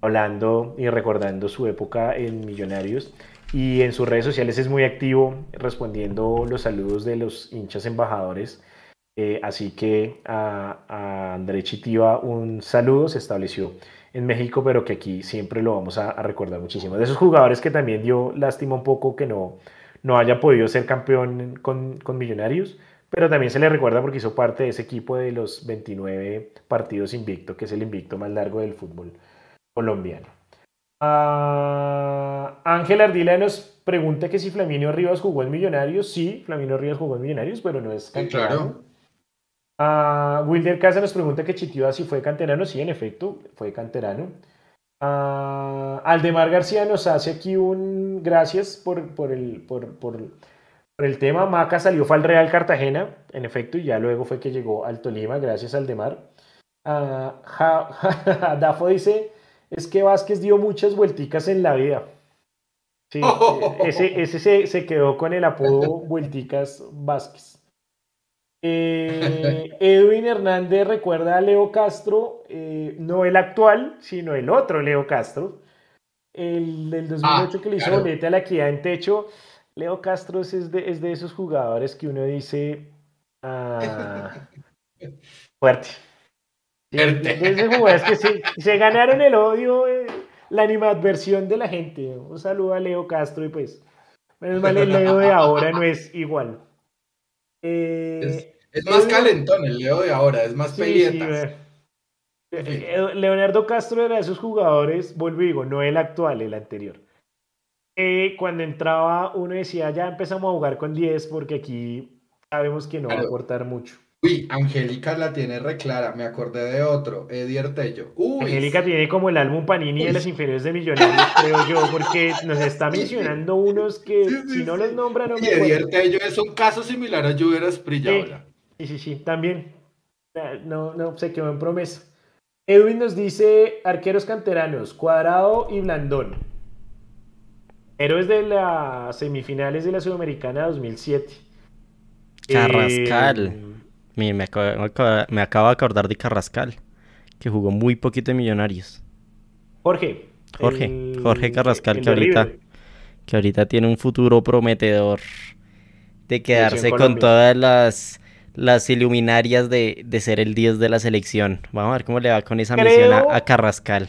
Speaker 1: hablando y recordando su época en Millonarios. Y en sus redes sociales es muy activo respondiendo los saludos de los hinchas embajadores. Eh, así que a, a, André Chitiva un saludo, se estableció en México, pero que aquí siempre lo vamos a, a, recordar muchísimo. De esos jugadores que también dio lástima un poco que no, no haya podido ser campeón con, con Millonarios, pero también se le recuerda porque hizo parte de ese equipo de los 29 partidos invicto, que es el invicto más largo del fútbol colombiano. Uh, Ángel Ardila nos pregunta que si Flaminio Rivas jugó en Millonarios. Sí, Flaminio Rivas jugó en Millonarios, pero no es canterano. claro. Uh, Wilder Casa nos pregunta que Chitiva si fue canterano. Sí, en efecto, fue canterano. Uh, Aldemar García nos hace aquí un gracias por, por el, por, por el tema, Maca salió fue al Real Cartagena, en efecto, y ya luego fue que llegó al Tolima, gracias al Demar. Uh, Dafo dice, es que Vázquez dio muchas vuelticas en la vida. Sí, ese, ese se, se, quedó con el apodo Vuelticas Vázquez. Eh, Edwin Hernández recuerda a Leo Castro, eh, no el actual, sino el otro Leo Castro, el del 2008 ah, que le hizo claro. boleta a la equidad en techo. Leo Castro es de, es de esos jugadores que uno dice ah, fuerte. fuerte. De esos jugadores que se, se ganaron el odio, eh, la animadversión de la gente. Un saludo a Leo Castro y pues, menos mal el Leo de ahora no es igual.
Speaker 2: Eh, es, es, más calentón el Leo de ahora, es más sí, pelietas.
Speaker 1: Sí, Leonardo Castro era de esos jugadores, vuelvo y digo, no el actual, el anterior cuando entraba uno decía, ya empezamos a jugar con 10 porque aquí sabemos que no claro. va a aportar mucho.
Speaker 2: Uy, Angélica la tiene reclara, me acordé de otro, Eddie Artello. Uy,
Speaker 1: Angélica tiene como el álbum Panini Uy. de las inferiores de Millonarios, creo yo, porque nos está mencionando unos que sí, sí, si no los nombran no
Speaker 2: me Y Eddie Artello es un caso similar a Lluvia Esprilla.
Speaker 1: Sí, sí, sí, también. No, no, se quedó en promesa. Edwin nos dice arqueros canteranos, Cuadrado y Blandón. Héroes de las semifinales de la Sudamericana 2007.
Speaker 3: Carrascal. Eh, me, me, acabo, me, acabo, de acordar de Carrascal, que jugó muy poquito en Millonarios.
Speaker 1: Jorge.
Speaker 3: Jorge, el, Jorge Carrascal, el que, ahorita, que ahorita tiene un futuro prometedor de quedarse con todas las, las iluminarias de, de, ser el 10 de la selección. Vamos a ver cómo le va con esa Creo... misión a, a Carrascal.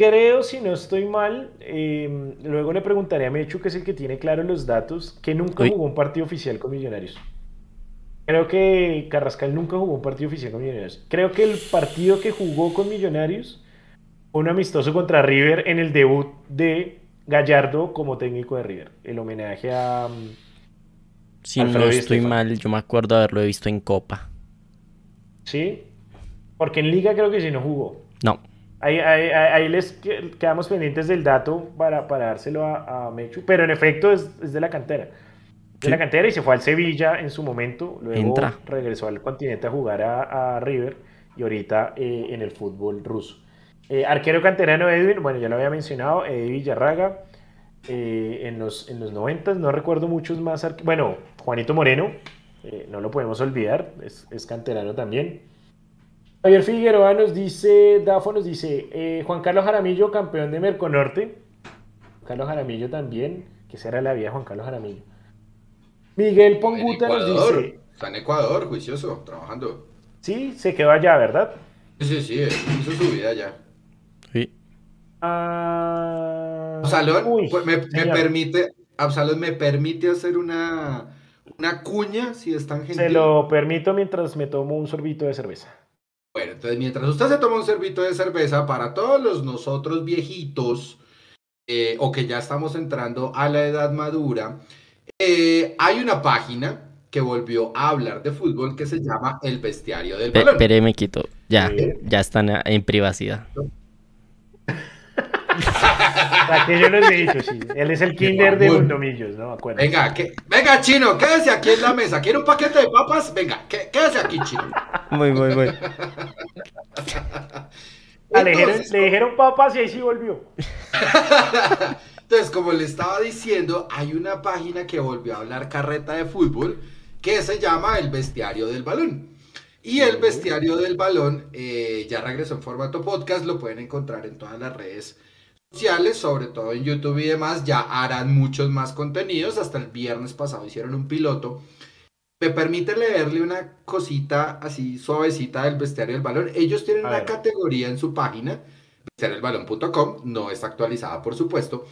Speaker 1: Creo, si no estoy mal, eh, luego le preguntaré a Mechu, que es el que tiene claro los datos, que nunca jugó un partido oficial con Millonarios. Creo que Carrascal nunca jugó un partido oficial con Millonarios. Creo que el partido que jugó con Millonarios fue un amistoso contra River en el debut de Gallardo como técnico de River. El homenaje a. Um,
Speaker 3: si Alfredo no estoy mal, yo me acuerdo haberlo visto en Copa.
Speaker 1: ¿Sí? Porque en Liga creo que sí no jugó.
Speaker 3: No.
Speaker 1: Ahí, ahí, ahí, les quedamos pendientes del dato para, para dárselo a, a, Mechu, pero en efecto es, es de la cantera. De sí. la cantera y se fue al Sevilla en su momento, luego
Speaker 3: Entra.
Speaker 1: regresó al continente a jugar a, a River y ahorita eh, en el fútbol ruso. Eh, arquero canterano Edwin, bueno, ya lo había mencionado, Edwin Villarraga, eh, en, los, en los 90, no recuerdo muchos más. Bueno, Juanito Moreno, no lo podemos olvidar, es, es canterano también. Javier Figueroa nos dice, Dafo nos dice, eh, Juan Carlos Jaramillo, campeón de Merconorte. Juan Carlos Jaramillo también, que será la vida Juan Carlos Jaramillo. Miguel Ponguta nos dice.
Speaker 2: Está en Ecuador, juicioso, trabajando.
Speaker 1: Sí, se quedó allá, ¿verdad?
Speaker 2: Sí, sí, hizo su vida allá.
Speaker 3: Sí.
Speaker 1: Uh...
Speaker 2: Absalón, Uy, me, me permite, Absalón, me permite hacer una, una cuña, si es tan gentil.
Speaker 1: Se lo permito mientras me tomo un sorbito de cerveza.
Speaker 2: Bueno, entonces mientras usted se toma un servito de cerveza, para todos los nosotros viejitos, eh, o que ya estamos entrando a la edad madura, eh, hay una página que volvió a hablar de fútbol que se llama El Bestiario del Balón.
Speaker 3: Espere, me quito. Ya, ya están en privacidad.
Speaker 1: Para que yo les he dicho, sí. Él es el kinder de Mundomillos, ¿no?
Speaker 2: Venga, que, venga, chino, quédese aquí en la mesa. ¿Quiere un paquete de papas? Venga, quédese aquí, chino.
Speaker 3: Muy, muy, muy.
Speaker 1: le, dijeron, papas y ahí sí volvió.
Speaker 2: Entonces, como le estaba diciendo, hay una página que volvió a hablar carreta de fútbol que se llama El Bestiario del Balón. Y el Bestiario del Balón eh, ya regresó en formato podcast, lo pueden encontrar en todas las redes sociales, sobre todo en YouTube y demás. Ya harán muchos más contenidos. Hasta el viernes pasado hicieron un piloto. Me permite leerle una cosita así suavecita del Bestiario del Balón. Ellos tienen una categoría en su página, bestiariodelbalón.com, no está actualizada por supuesto.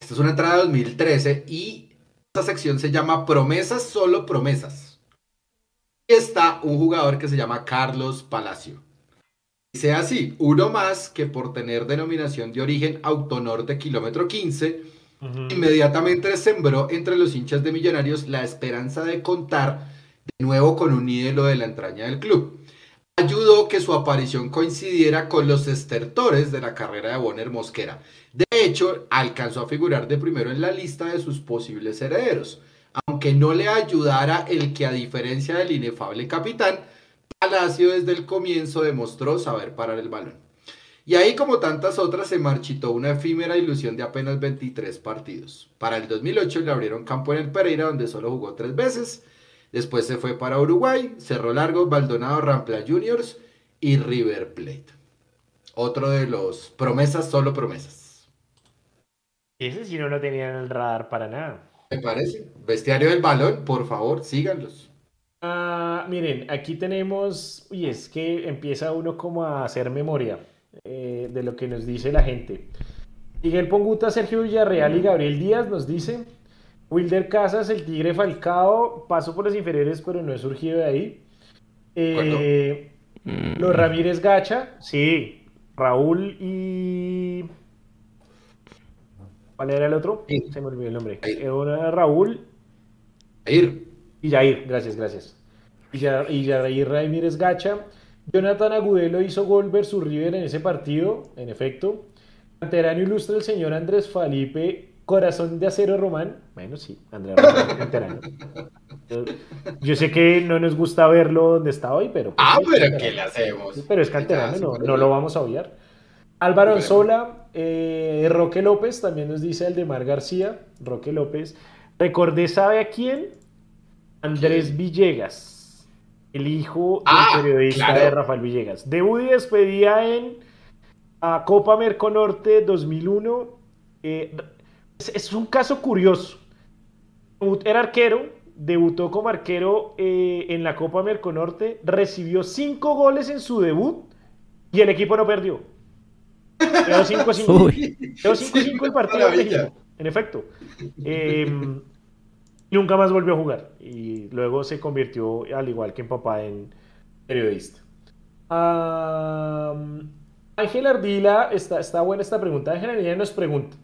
Speaker 2: Esta es una entrada de 2013 y esta sección se llama Promesas, solo promesas. Y está un jugador que se llama Carlos Palacio. Dice así, uno más que por tener denominación de origen Autonor de kilómetro 15, inmediatamente sembró entre los hinchas de Millonarios la esperanza de contar de nuevo con un ídolo de la entraña del club. Ayudó que su aparición coincidiera con los estertores de la carrera de Bonner Mosquera. De hecho, alcanzó a figurar de primero en la lista de sus posibles herederos, aunque no le ayudara el que a diferencia del inefable capitán, Palacio desde el comienzo demostró saber parar el balón. Y ahí, como tantas otras, se marchitó una efímera ilusión de apenas 23 partidos. Para el 2008 le abrieron campo en el Pereira, donde solo jugó tres veces. Después se fue para Uruguay, Cerro Largo, Baldonado, Rampla Juniors y River Plate. Otro de los promesas, solo promesas.
Speaker 1: Ese sí no lo tenía en el radar para nada.
Speaker 2: Me parece. Bestiario del balón, por favor, síganlos.
Speaker 1: Ah, miren, aquí tenemos, y es que empieza uno como a hacer memoria eh, de lo que nos dice la gente. Miguel Ponguta, Sergio Villarreal y Gabriel Díaz nos dicen, Wilder Casas, el Tigre Falcao, pasó por las inferiores pero no he surgido de ahí. Eh, los Ramírez Gacha, sí, Raúl y... ¿Cuál era el otro? Se me olvidó el nombre. Era Raúl.
Speaker 2: Ir.
Speaker 1: Y Jair, gracias, gracias. Y Jair Ramírez Gacha. Jonathan Agudelo hizo gol versus River en ese partido, en efecto. Canterano ilustra el señor Andrés Felipe, corazón de acero Román. Bueno, sí, Andrés Román, canterano. Yo, sé que no nos gusta verlo donde está hoy, pero.
Speaker 2: Pues ah, pero ¿qué le hacemos?
Speaker 1: Pero es canterano, no, no lo vamos a obviar. Álvaro Anzola, eh, Roque López, también nos dice el de Mar García, Roque López. Recordé, ¿sabe a quién? Andrés Villegas, el hijo del ah, periodista de Rafael Villegas. Debut y despedía en Copa Merconorte 2001. Eh, es, un caso curioso. Era arquero, debutó como arquero eh, en la Copa Merconorte, recibió cinco goles en su debut y el equipo no perdió. Quedó 5-5. Quedó 5-5 el partido en efecto. Eh, nunca más volvió a jugar y luego se convirtió, al igual que en papá, en periodista. Ángel Ardila, está, está buena esta pregunta. Ángel Ardila nos pregunta,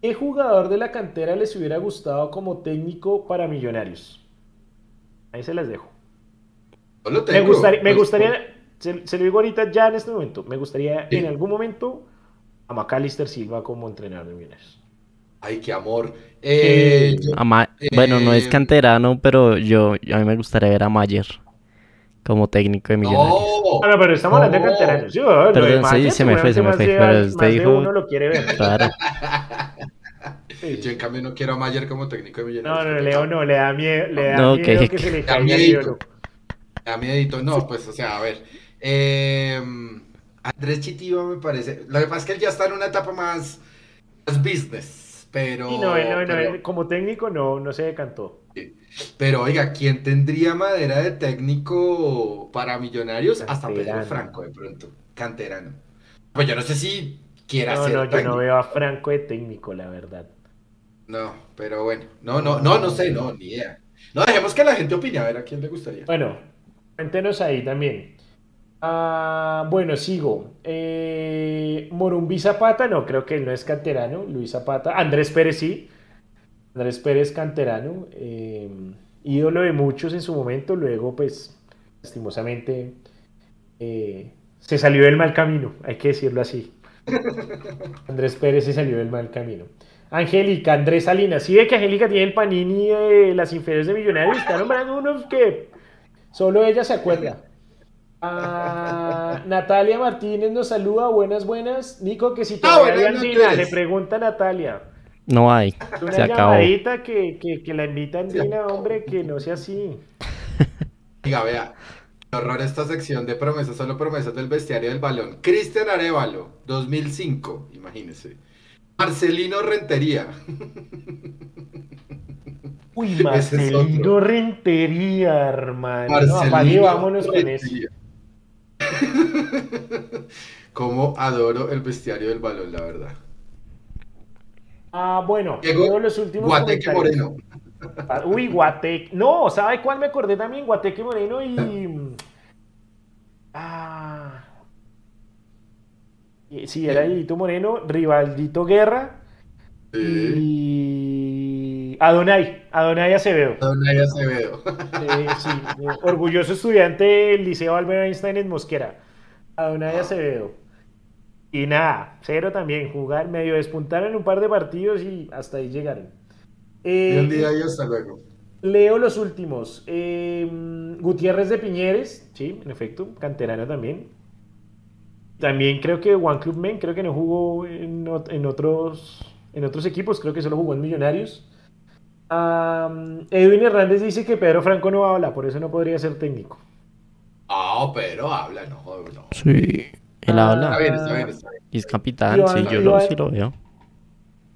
Speaker 1: ¿qué jugador de la cantera les hubiera gustado como técnico para Millonarios? Ahí se las dejo. me gustaría, me gustaría se, lo digo ahorita ya en este momento, me gustaría en algún momento a Macalister Silva como entrenador de Millonarios.
Speaker 2: Ay, qué amor. Eh,
Speaker 3: bueno, no es eh, canterano, pero yo, a mí me gustaría ver a Mayer como técnico de Millonarios.
Speaker 1: No, pero estamos hablando de canteranos.
Speaker 3: Perdón, sí, se me fue, se me fue. Pero usted dijo.
Speaker 1: uno lo quiere ver.
Speaker 3: Claro.
Speaker 2: Yo en cambio no quiero a Mayer como técnico de Millonarios.
Speaker 1: No, no, Leo no, le da miedo, le da no, miedo que, se le caiga el
Speaker 2: Le da miedito. No, pues, o sea, a ver. Eh, Andrés Chitiba me parece. Lo que pasa es que él ya está en una etapa más, más business. Pero,
Speaker 1: no, como técnico no, no se decantó.
Speaker 2: Pero oiga, ¿quién tendría madera de técnico para millonarios? Hasta Pedro Franco de pronto, canterano. Pues yo no sé si quiera
Speaker 1: no,
Speaker 2: ser.
Speaker 1: No, yo no veo a Franco de técnico, la verdad.
Speaker 2: No, pero bueno, no, no, no, no sé, no, ni idea. No, dejemos que la gente opine a ver a quién le gustaría.
Speaker 1: Bueno, cuéntenos ahí también. Ah, bueno, sigo. Eh, Morumbi Zapata, no, creo que él no es canterano. Luis Zapata. Andrés Pérez sí. Andrés Pérez canterano. Eh, ídolo de muchos en su momento, luego pues lastimosamente eh, se salió del mal camino, hay que decirlo así. Andrés Pérez se salió del mal camino. Angélica, Andrés Salinas. Sí ve que Angélica tiene el panini de las inferiores de Millonarios. Está nombrando unos que solo ella se acuerda. Ah, Natalia Martínez nos saluda. Buenas, buenas. Nico, que si ah, todavía hay Andina, le pregunta Natalia.
Speaker 3: No hay.
Speaker 1: Una se acabó. Que, que, que, la invita Andina, hombre, que no sea así.
Speaker 2: Diga, vea. Horror esta sección de promesas, solo promesas del bestiario del balón. Cristian Arevalo, 2005, imagínese. Marcelino Rentería.
Speaker 1: Uy, Marcelino Rentería, hermano. Marcelino vámonos con eso.
Speaker 2: Cómo adoro el bestiario del balón, la verdad.
Speaker 1: Ah, bueno, Llegó los últimos Guateque Moreno. Ah, uy, Guateque. No, ¿sabe cuál me acordé también? Guateque Moreno y. Ah. Sí, era Edito Moreno, Rivaldito Guerra y Adonai, Adonai Acevedo.
Speaker 2: Adonai Acevedo.
Speaker 1: sí, orgulloso estudiante del Liceo Albert Einstein en Mosquera. Adonai Acevedo. Y nada, cero también, jugar, medio despuntaron en un par de partidos y hasta ahí llegaron.
Speaker 2: Eh, un día y hasta luego.
Speaker 1: Leo los últimos. Eh, Gutiérrez de Piñeres, sí, en efecto, canterano también. También creo que One Club Men, creo que no jugó en, otros, en otros equipos, creo que solo jugó en Millonarios. Edwin Hernández dice que Pedro Franco no habla, por eso no podría ser técnico.
Speaker 2: Ah, pero habla, no, no.
Speaker 3: Sí, él habla. Está bien, está bien, está bien. Y es capitán, sí, yo lo, sí lo veo.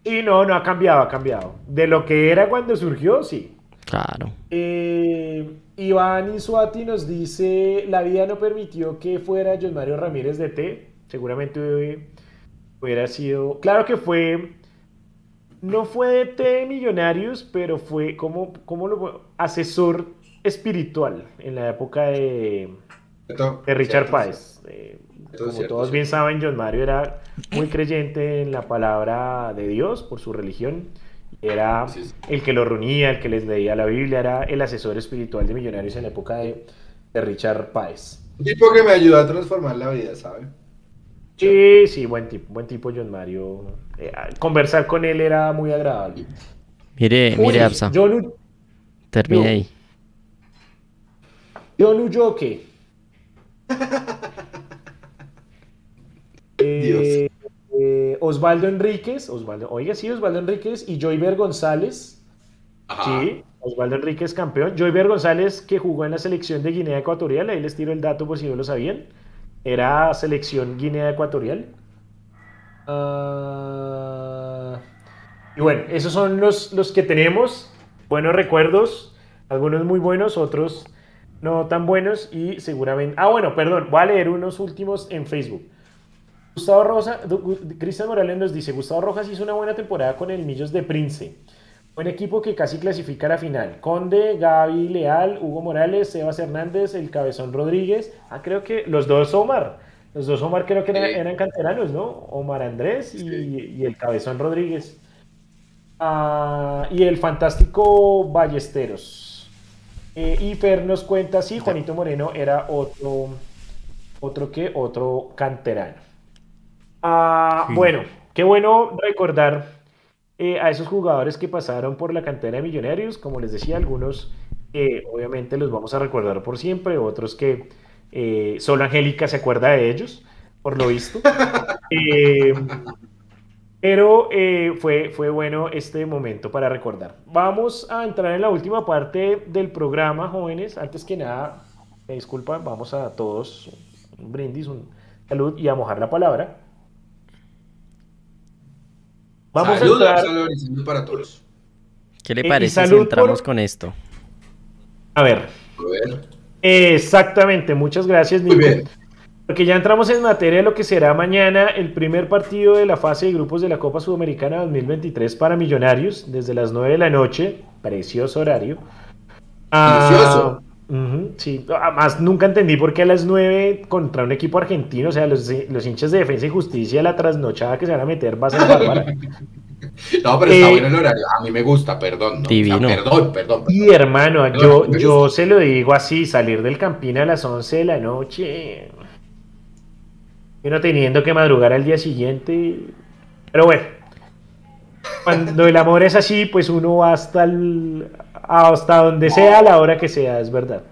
Speaker 1: Y no, no ha cambiado, ha cambiado. De lo que era cuando surgió, sí.
Speaker 3: Claro.
Speaker 1: Eh, Iván Insuati nos dice, la vida no permitió que fuera John Mario Ramírez de T. Seguramente hubiera sido... Claro que fue... No fue de T Millonarios, pero fue como, como lo, asesor espiritual en la época de, de Richard Páez. Eh, como todos bien saben, John Mario era muy creyente en la palabra de Dios por su religión era el que lo reunía, el que les leía la Biblia, era el asesor espiritual de Millonarios en la época de, Richard Páez.
Speaker 2: Un tipo que me ayudó a transformar la vida, ¿sabe?
Speaker 1: Sí, sí, buen tipo, buen tipo John Mario. Eh, conversar con él era muy agradable.
Speaker 3: Mire, mire, Absa. John Termine ahí.
Speaker 1: John Uyoke. Eh, eh, Osvaldo Enríquez, Osvaldo, oiga, sí, Osvaldo Enríquez y Joyver González. Sí, Osvaldo Enríquez campeón. Joyver González que jugó en la selección de Guinea Ecuatorial, ahí les tiro el dato por si no lo sabían. Era selección Guinea Ecuatorial. Ah, y bueno, esos son los, los que tenemos. Buenos recuerdos, algunos muy buenos, otros no tan buenos y seguramente... Ah, bueno, perdón, voy a leer unos últimos en Facebook. Gustavo Rosa, Cristian Morales nos dice, Gustavo Rojas hizo una buena temporada con el Millos de Prince. Buen equipo que casi clasifica a la final. Conde, Gaby Leal, Hugo Morales, Sebas Hernández, el Cabezón Rodríguez. Ah, creo que los dos Omar. Los dos Omar creo que eran, canteranos, ¿no? Omar Andrés y, el Cabezón Rodríguez. Ah, y el fantástico Ballesteros. Eh, y Fer nos cuenta, sí, Juanito Moreno era otro, otro que, otro canterano. Ah, bueno, qué bueno recordar eh, a esos jugadores que pasaron por la cantera de Millonarios. Como les decía, algunos obviamente los vamos a recordar por siempre, otros que eh, solo Angélica se acuerda de ellos, por lo visto. Eh, pero fue, fue bueno este momento para recordar. Vamos a entrar en la última parte del programa, jóvenes. Antes que nada, me disculpan, vamos a todos un brindis, un salud y a mojar la palabra.
Speaker 2: Vamos a entrar... para todos.
Speaker 3: ¿Qué le parece si entramos con esto?
Speaker 1: A ver. Exactamente, muchas gracias, Nico. Porque ya entramos en materia de lo que será mañana el primer partido de la fase de grupos de la Copa Sudamericana 2023 para Millonarios, desde las 9 de la noche, precioso horario.
Speaker 2: Ah, precioso
Speaker 1: sí, además nunca entendí por qué a las 9 contra un equipo argentino, o sea, los, hinchas de defensa y justicia, la trasnochada que se van a meter va a ser bárbara.
Speaker 2: No, pero está eh, bueno el horario. A mí me gusta, perdón. Divino. perdón, perdón,
Speaker 1: Y hermano, yo, yo se lo digo así, salir del Campín a las 11 de la noche. Y no teniendo que madrugar al día siguiente. Pero bueno, cuando el amor es así, pues uno va hasta, el, hasta donde sea, a la hora que sea, es verdad.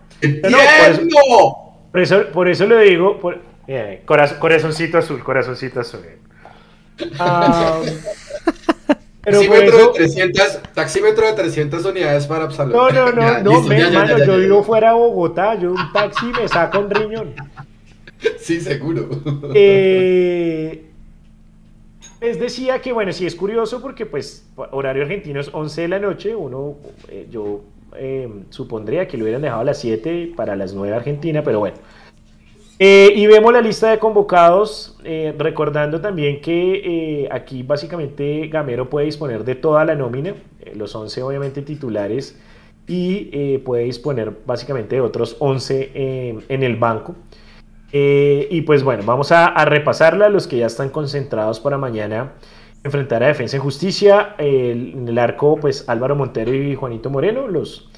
Speaker 1: por, eso, por, eso, lo digo. corazoncito azul, corazoncito azul.
Speaker 2: Taxímetro, de 300, taxímetro de 300 unidades para Absalón.
Speaker 1: No, no, no, no, hermano, yo vivo fuera de Bogotá, yo un taxi me saco un riñón.
Speaker 2: Sí, seguro.
Speaker 1: Eh, les decía que, bueno, sí es curioso porque, pues, horario argentino es 11 de la noche, uno, eh, yo eh, supondría que lo hubieran dejado a las 7 para las 9 Argentina, pero bueno. Eh, y vemos la lista de convocados, recordando también que aquí básicamente Gamero puede disponer de toda la nómina, los 11 obviamente titulares, y puede disponer básicamente de otros 11 en el banco. Eh, y pues bueno, vamos a, repasarla, los que ya están concentrados para mañana enfrentar a Defensa y Justicia. en el arco, pues Álvaro Montero y Juanito Moreno, los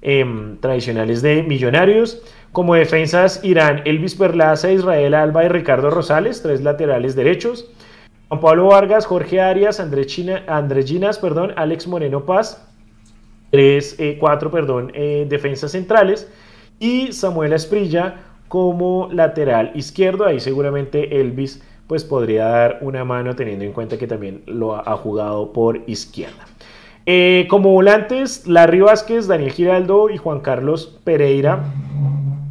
Speaker 1: em, tradicionales de Millonarios. Como defensas irán Elvis Perlaza, Israel Alba y Ricardo Rosales, tres laterales derechos. Juan Pablo Vargas, Jorge Arias, Andrés, China, perdón, Alex Moreno Paz, tres, eh, cuatro, perdón, eh, defensas centrales. Y Samuel Esprilla, como lateral izquierdo. Ahí seguramente Elvis pues podría dar una mano teniendo en cuenta que también lo ha, jugado por izquierda. Eh, como volantes, Larry Vázquez, Daniel Giraldo y Juan Carlos Pereira.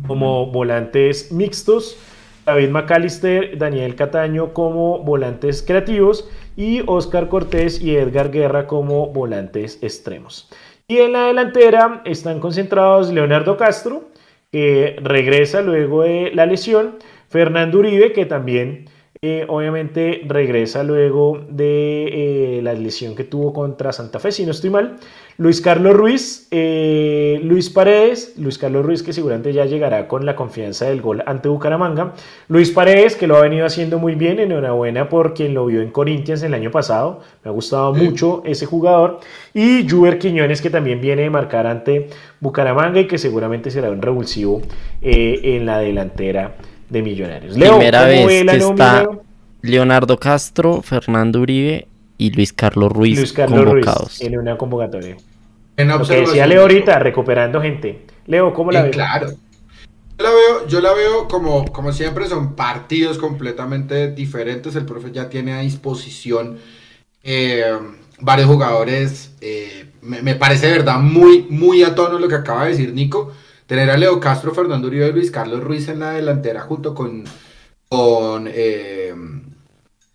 Speaker 1: Como volantes mixtos, David McAllister, Daniel Cataño como volantes creativos y Oscar Cortés y Edgar Guerra como volantes extremos. Y en la delantera están concentrados Leonardo Castro, que regresa luego de la lesión. Fernando Uribe, que también eh, obviamente regresa luego de eh, la lesión que tuvo contra Santa Fe, si no estoy mal. Luis Carlos Ruiz, eh, Luis Paredes, Luis Carlos Ruiz que seguramente ya llegará con la confianza del gol ante Bucaramanga. Luis Paredes que lo ha venido haciendo muy bien, enhorabuena por quien lo vio en Corinthians el año pasado. Me ha gustado mucho ese jugador. Y Juber Quiñones que también viene a marcar ante Bucaramanga y que seguramente será un revulsivo en la delantera de Millonarios.
Speaker 3: Primera vez que está Leonardo Castro, Fernando Uribe y Luis Carlos Ruiz Luis Carlos convocados.
Speaker 1: en una convocatoria. En Lo que decía Leo ahorita, recuperando gente. Leo, ¿cómo la ves?
Speaker 2: Claro. Yo la veo, yo la veo como, como siempre, son partidos completamente diferentes. El profe ya tiene a disposición eh, varios jugadores. Eh, me, me, parece de verdad muy, muy a tono lo que acaba de decir Nico. Tener a Leo Castro, Fernando Uribe y Luis Carlos Ruiz en la delantera junto con, eh,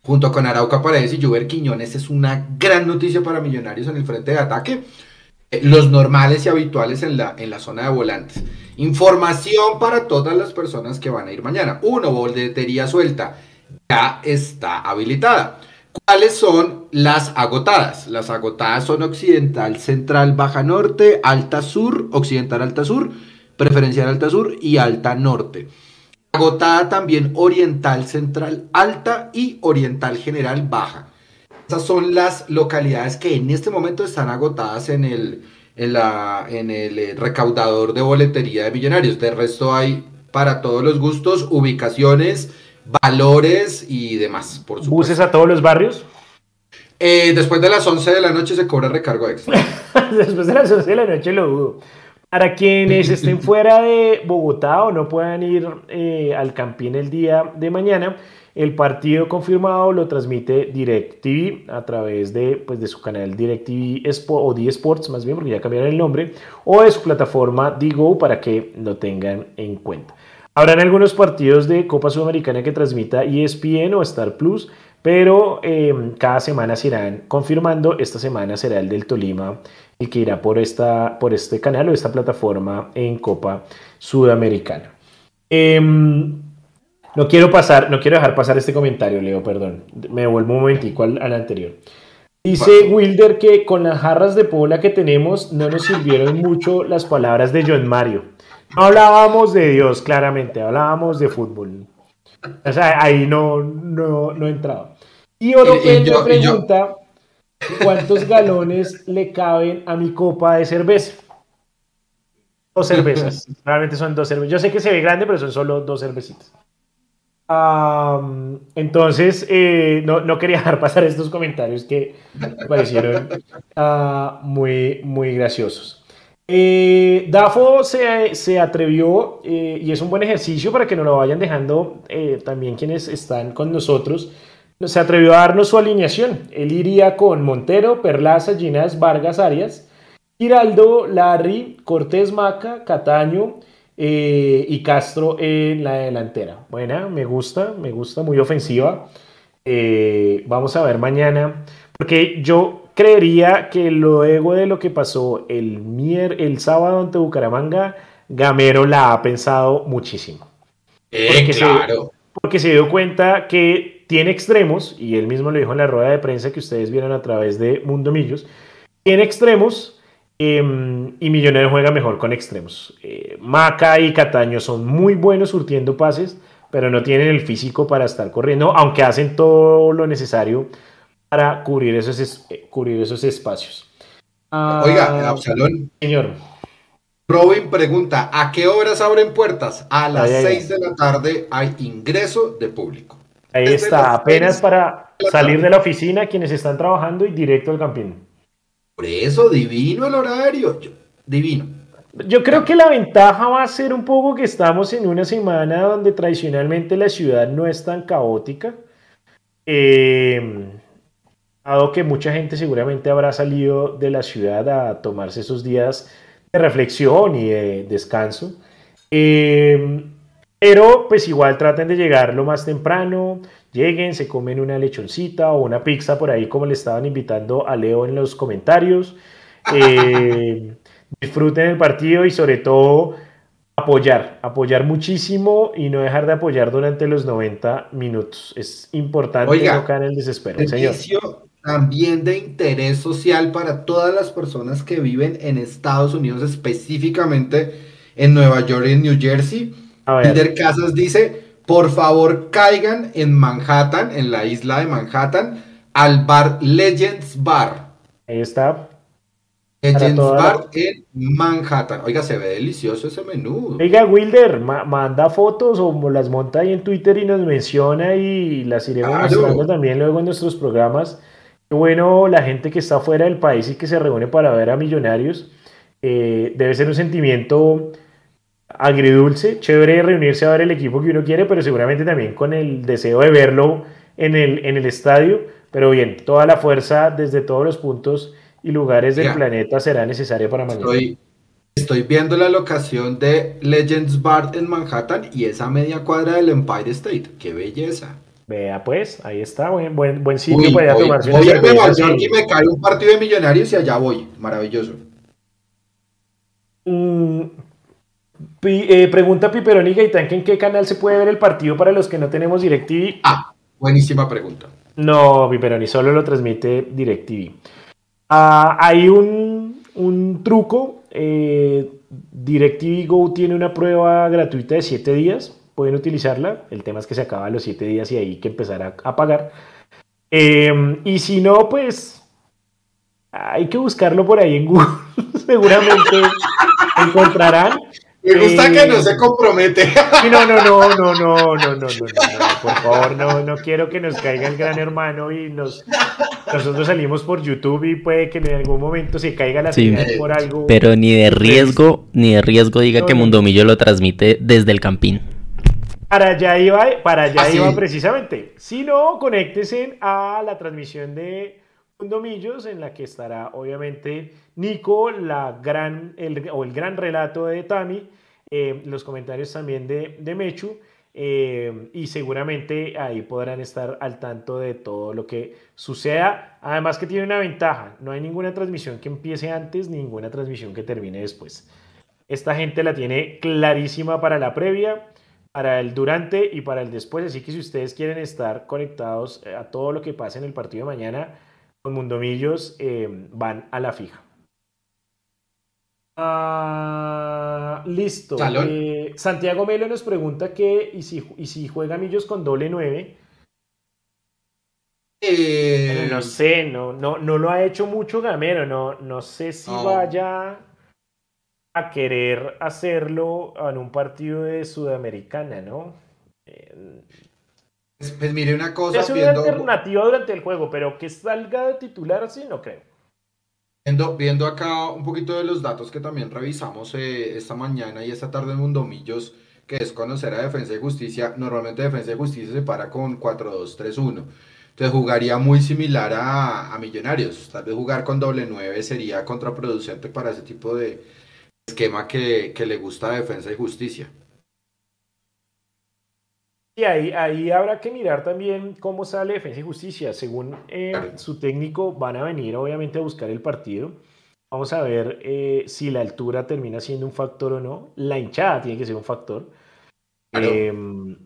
Speaker 2: junto con Arauca Paredes y Juber Quiñones es una gran noticia para Millonarios en el frente de ataque. Eh, los normales y habituales en la, en la zona de volantes. Información para todas las personas que van a ir mañana. Uno, boletería suelta. Ya está habilitada. ¿Cuáles son las agotadas? Las agotadas son Occidental, Central, Baja Norte, Alta Sur, Occidental, Alta Sur preferencial alta sur y alta norte. Agotada también oriental central alta y oriental general baja. Esas son las localidades que en este momento están agotadas en el, en la, en el eh, recaudador de boletería de millonarios. De resto hay para todos los gustos, ubicaciones, valores y demás,
Speaker 1: por supuesto. ¿Buses a todos los barrios?
Speaker 2: Eh, después de las 11 de la noche se cobra recargo extra.
Speaker 1: después de las 11 de la noche lo dudo. Para quienes estén fuera de Bogotá o no puedan ir eh, al Campín el día de mañana, el partido confirmado lo transmite DirecTV a través de, pues, de su canal DirecTV Sport, o D-Sports más bien, porque ya cambiaron el nombre, o de su plataforma Digo para que lo tengan en cuenta. Habrán algunos partidos de Copa Sudamericana que transmita ESPN o Star Plus, pero eh, cada semana se irán confirmando. Esta semana será el del Tolima y que irá por, esta, por este canal o esta plataforma en Copa Sudamericana. Em, no quiero pasar, no quiero dejar pasar este comentario, Leo, perdón. Me vuelvo un momentico al, al anterior. Dice Wilder que con las jarras de pola que tenemos no nos sirvieron mucho las palabras de John Mario. No hablábamos de Dios, claramente, hablábamos de fútbol. O sea, ahí no, no, no entraba. Y Oro pregunta ¿Cuántos galones le caben a mi copa de cerveza? Dos cervezas. Realmente son dos cervezas. Yo sé que se ve grande, pero son solo dos cervecitas. entonces, eh, no, quería dejar pasar estos comentarios que me parecieron ah, muy, muy graciosos. Eh, Dafo se, atrevió eh, y es un buen ejercicio para que nos lo vayan dejando también quienes están con nosotros. Se atrevió a darnos su alineación. Él iría con Montero, Perlaza, Ginás, Vargas, Arias. Giraldo, Larry, Cortés Maca, Cataño eh, y Castro en la delantera. Buena, me gusta, me gusta, muy ofensiva. Eh, vamos a ver mañana, porque yo creería que luego de lo que pasó el, mier el sábado ante Bucaramanga, Gamero la ha pensado muchísimo.
Speaker 2: Eh, porque, claro.
Speaker 1: se, porque se dio cuenta que tiene extremos, y él mismo lo dijo en la rueda de prensa que ustedes vieron a través de Mundo Millos, tiene extremos Em, y Millonarios juega mejor con extremos. Eh, Maca y Cataño son muy buenos surtiendo pases, pero no tienen el físico para estar corriendo, aunque hacen todo lo necesario para cubrir esos, eh, cubrir esos espacios.
Speaker 2: Oiga, ah, Absalón.
Speaker 1: Señor.
Speaker 2: Robin pregunta, ¿a qué horas abren puertas? A las 6 de la tarde hay ingreso de público.
Speaker 1: Ahí está, apenas para salir de la oficina quienes están trabajando y directo al campín.
Speaker 2: Por eso, divino el horario. divino.
Speaker 1: Yo creo que la ventaja va a ser un poco que estamos en una semana donde tradicionalmente la ciudad no es tan caótica. Eh, dado que mucha gente seguramente habrá salido de la ciudad a tomarse esos días de reflexión y de descanso. Eh, pero pues igual traten de llegar lo más temprano, lleguen, se comen una lechoncita o una pizza por ahí como le estaban invitando a Leo en los comentarios. Eh, disfruten el partido y sobre todo apoyar, apoyar muchísimo y no dejar de apoyar durante los 90 minutos. Es importante no caer en el desespero.
Speaker 2: Señor. También de interés social para todas las personas que viven en Estados Unidos, específicamente en Nueva York y en New Jersey Ender Casas dice, por favor caigan en Manhattan, en la isla de Manhattan, al bar Legends Bar.
Speaker 1: Ahí está.
Speaker 2: Legends Bar en Manhattan. Oiga, se ve delicioso ese menú.
Speaker 1: Oiga, Wilder, manda fotos o las monta ahí en Twitter y nos menciona y las iremos mostrando también luego en nuestros programas. Bueno la gente que está fuera del país y que se reúne para ver a Millonarios. Eh, debe ser un sentimiento agridulce, chévere reunirse a ver el equipo que uno quiere, pero seguramente también con el deseo de verlo en el, en el estadio. Pero bien, toda la fuerza desde todos los puntos y lugares del planeta será necesaria para mañana.
Speaker 2: Estoy, viendo la locación de Legends Bar en Manhattan y esa media cuadra del Empire State. ¡Qué belleza!
Speaker 1: Vea pues, ahí está, buen, buen, buen sitio para
Speaker 2: tomarse voy a y me cae un partido de millonarios y allá voy. Maravilloso.
Speaker 1: Mm, eh, pregunta Piperoni Gaitán en qué canal se puede ver el partido para los que no tenemos DirecTV.
Speaker 2: Ah, buenísima pregunta.
Speaker 1: No, Piperoni, solo lo transmite DirecTV. Ah, hay un, truco. Eh, DirecTV Go tiene una prueba gratuita de 7 días. Pueden utilizarla. El tema es que se acaban los 7 días y hay que empezar a, pagar. Em, y si no, pues hay que buscarlo por ahí en Google. Seguramente encontrarán.
Speaker 2: Me gusta que no se compromete.
Speaker 1: No, no, no, no, no, no, no, no, por favor, no, no quiero que nos caiga el gran hermano y nos nosotros salimos por YouTube y puede que en algún momento se caiga la señal por algo.
Speaker 3: Pero ni de riesgo, ni de riesgo diga que Mundomillo lo transmite desde el campín.
Speaker 1: Para allá iba, para allá iba precisamente. Si no, conéctese a la transmisión de Mundomillos en la que estará obviamente Nico, la gran, el, o el gran relato de Tami, eh, los comentarios también de, de Mechu, eh, y seguramente ahí podrán estar al tanto de todo lo que suceda. Además que tiene una ventaja, no hay ninguna transmisión que empiece antes, ninguna transmisión que termine después. Esta gente la tiene clarísima para la previa, para el durante y para el después, así que si ustedes quieren estar conectados a todo lo que pase en el partido de mañana con Mundomillos, eh, van a la fija. Ah, listo. Eh, Santiago Melo nos pregunta que y si, y si juega Millos con doble 9. Eh, no sé, no, no, no lo ha hecho mucho Gamero, no, no sé si vaya a querer hacerlo en un partido de Sudamericana, ¿no?
Speaker 2: pues, pues, mire una cosa.
Speaker 1: Es una alternativa durante el juego, pero que salga de titular así, no creo.
Speaker 2: Viendo, viendo acá un poquito de los datos que también revisamos eh, esta mañana y esta tarde en Mundomillos, que es conocer a Defensa y Justicia. Normalmente Defensa y Justicia se para con 4-2-3-1. Entonces jugaría muy similar a, Millonarios. Tal vez jugar con doble 9 sería contraproducente para ese tipo de esquema que, le gusta a Defensa y Justicia.
Speaker 1: Y ahí, ahí habrá que mirar también cómo sale Defensa y Justicia. Según eh, su técnico, van a venir obviamente a buscar el partido. Vamos a ver eh, si la altura termina siendo un factor o no. La hinchada tiene que ser un factor. Em,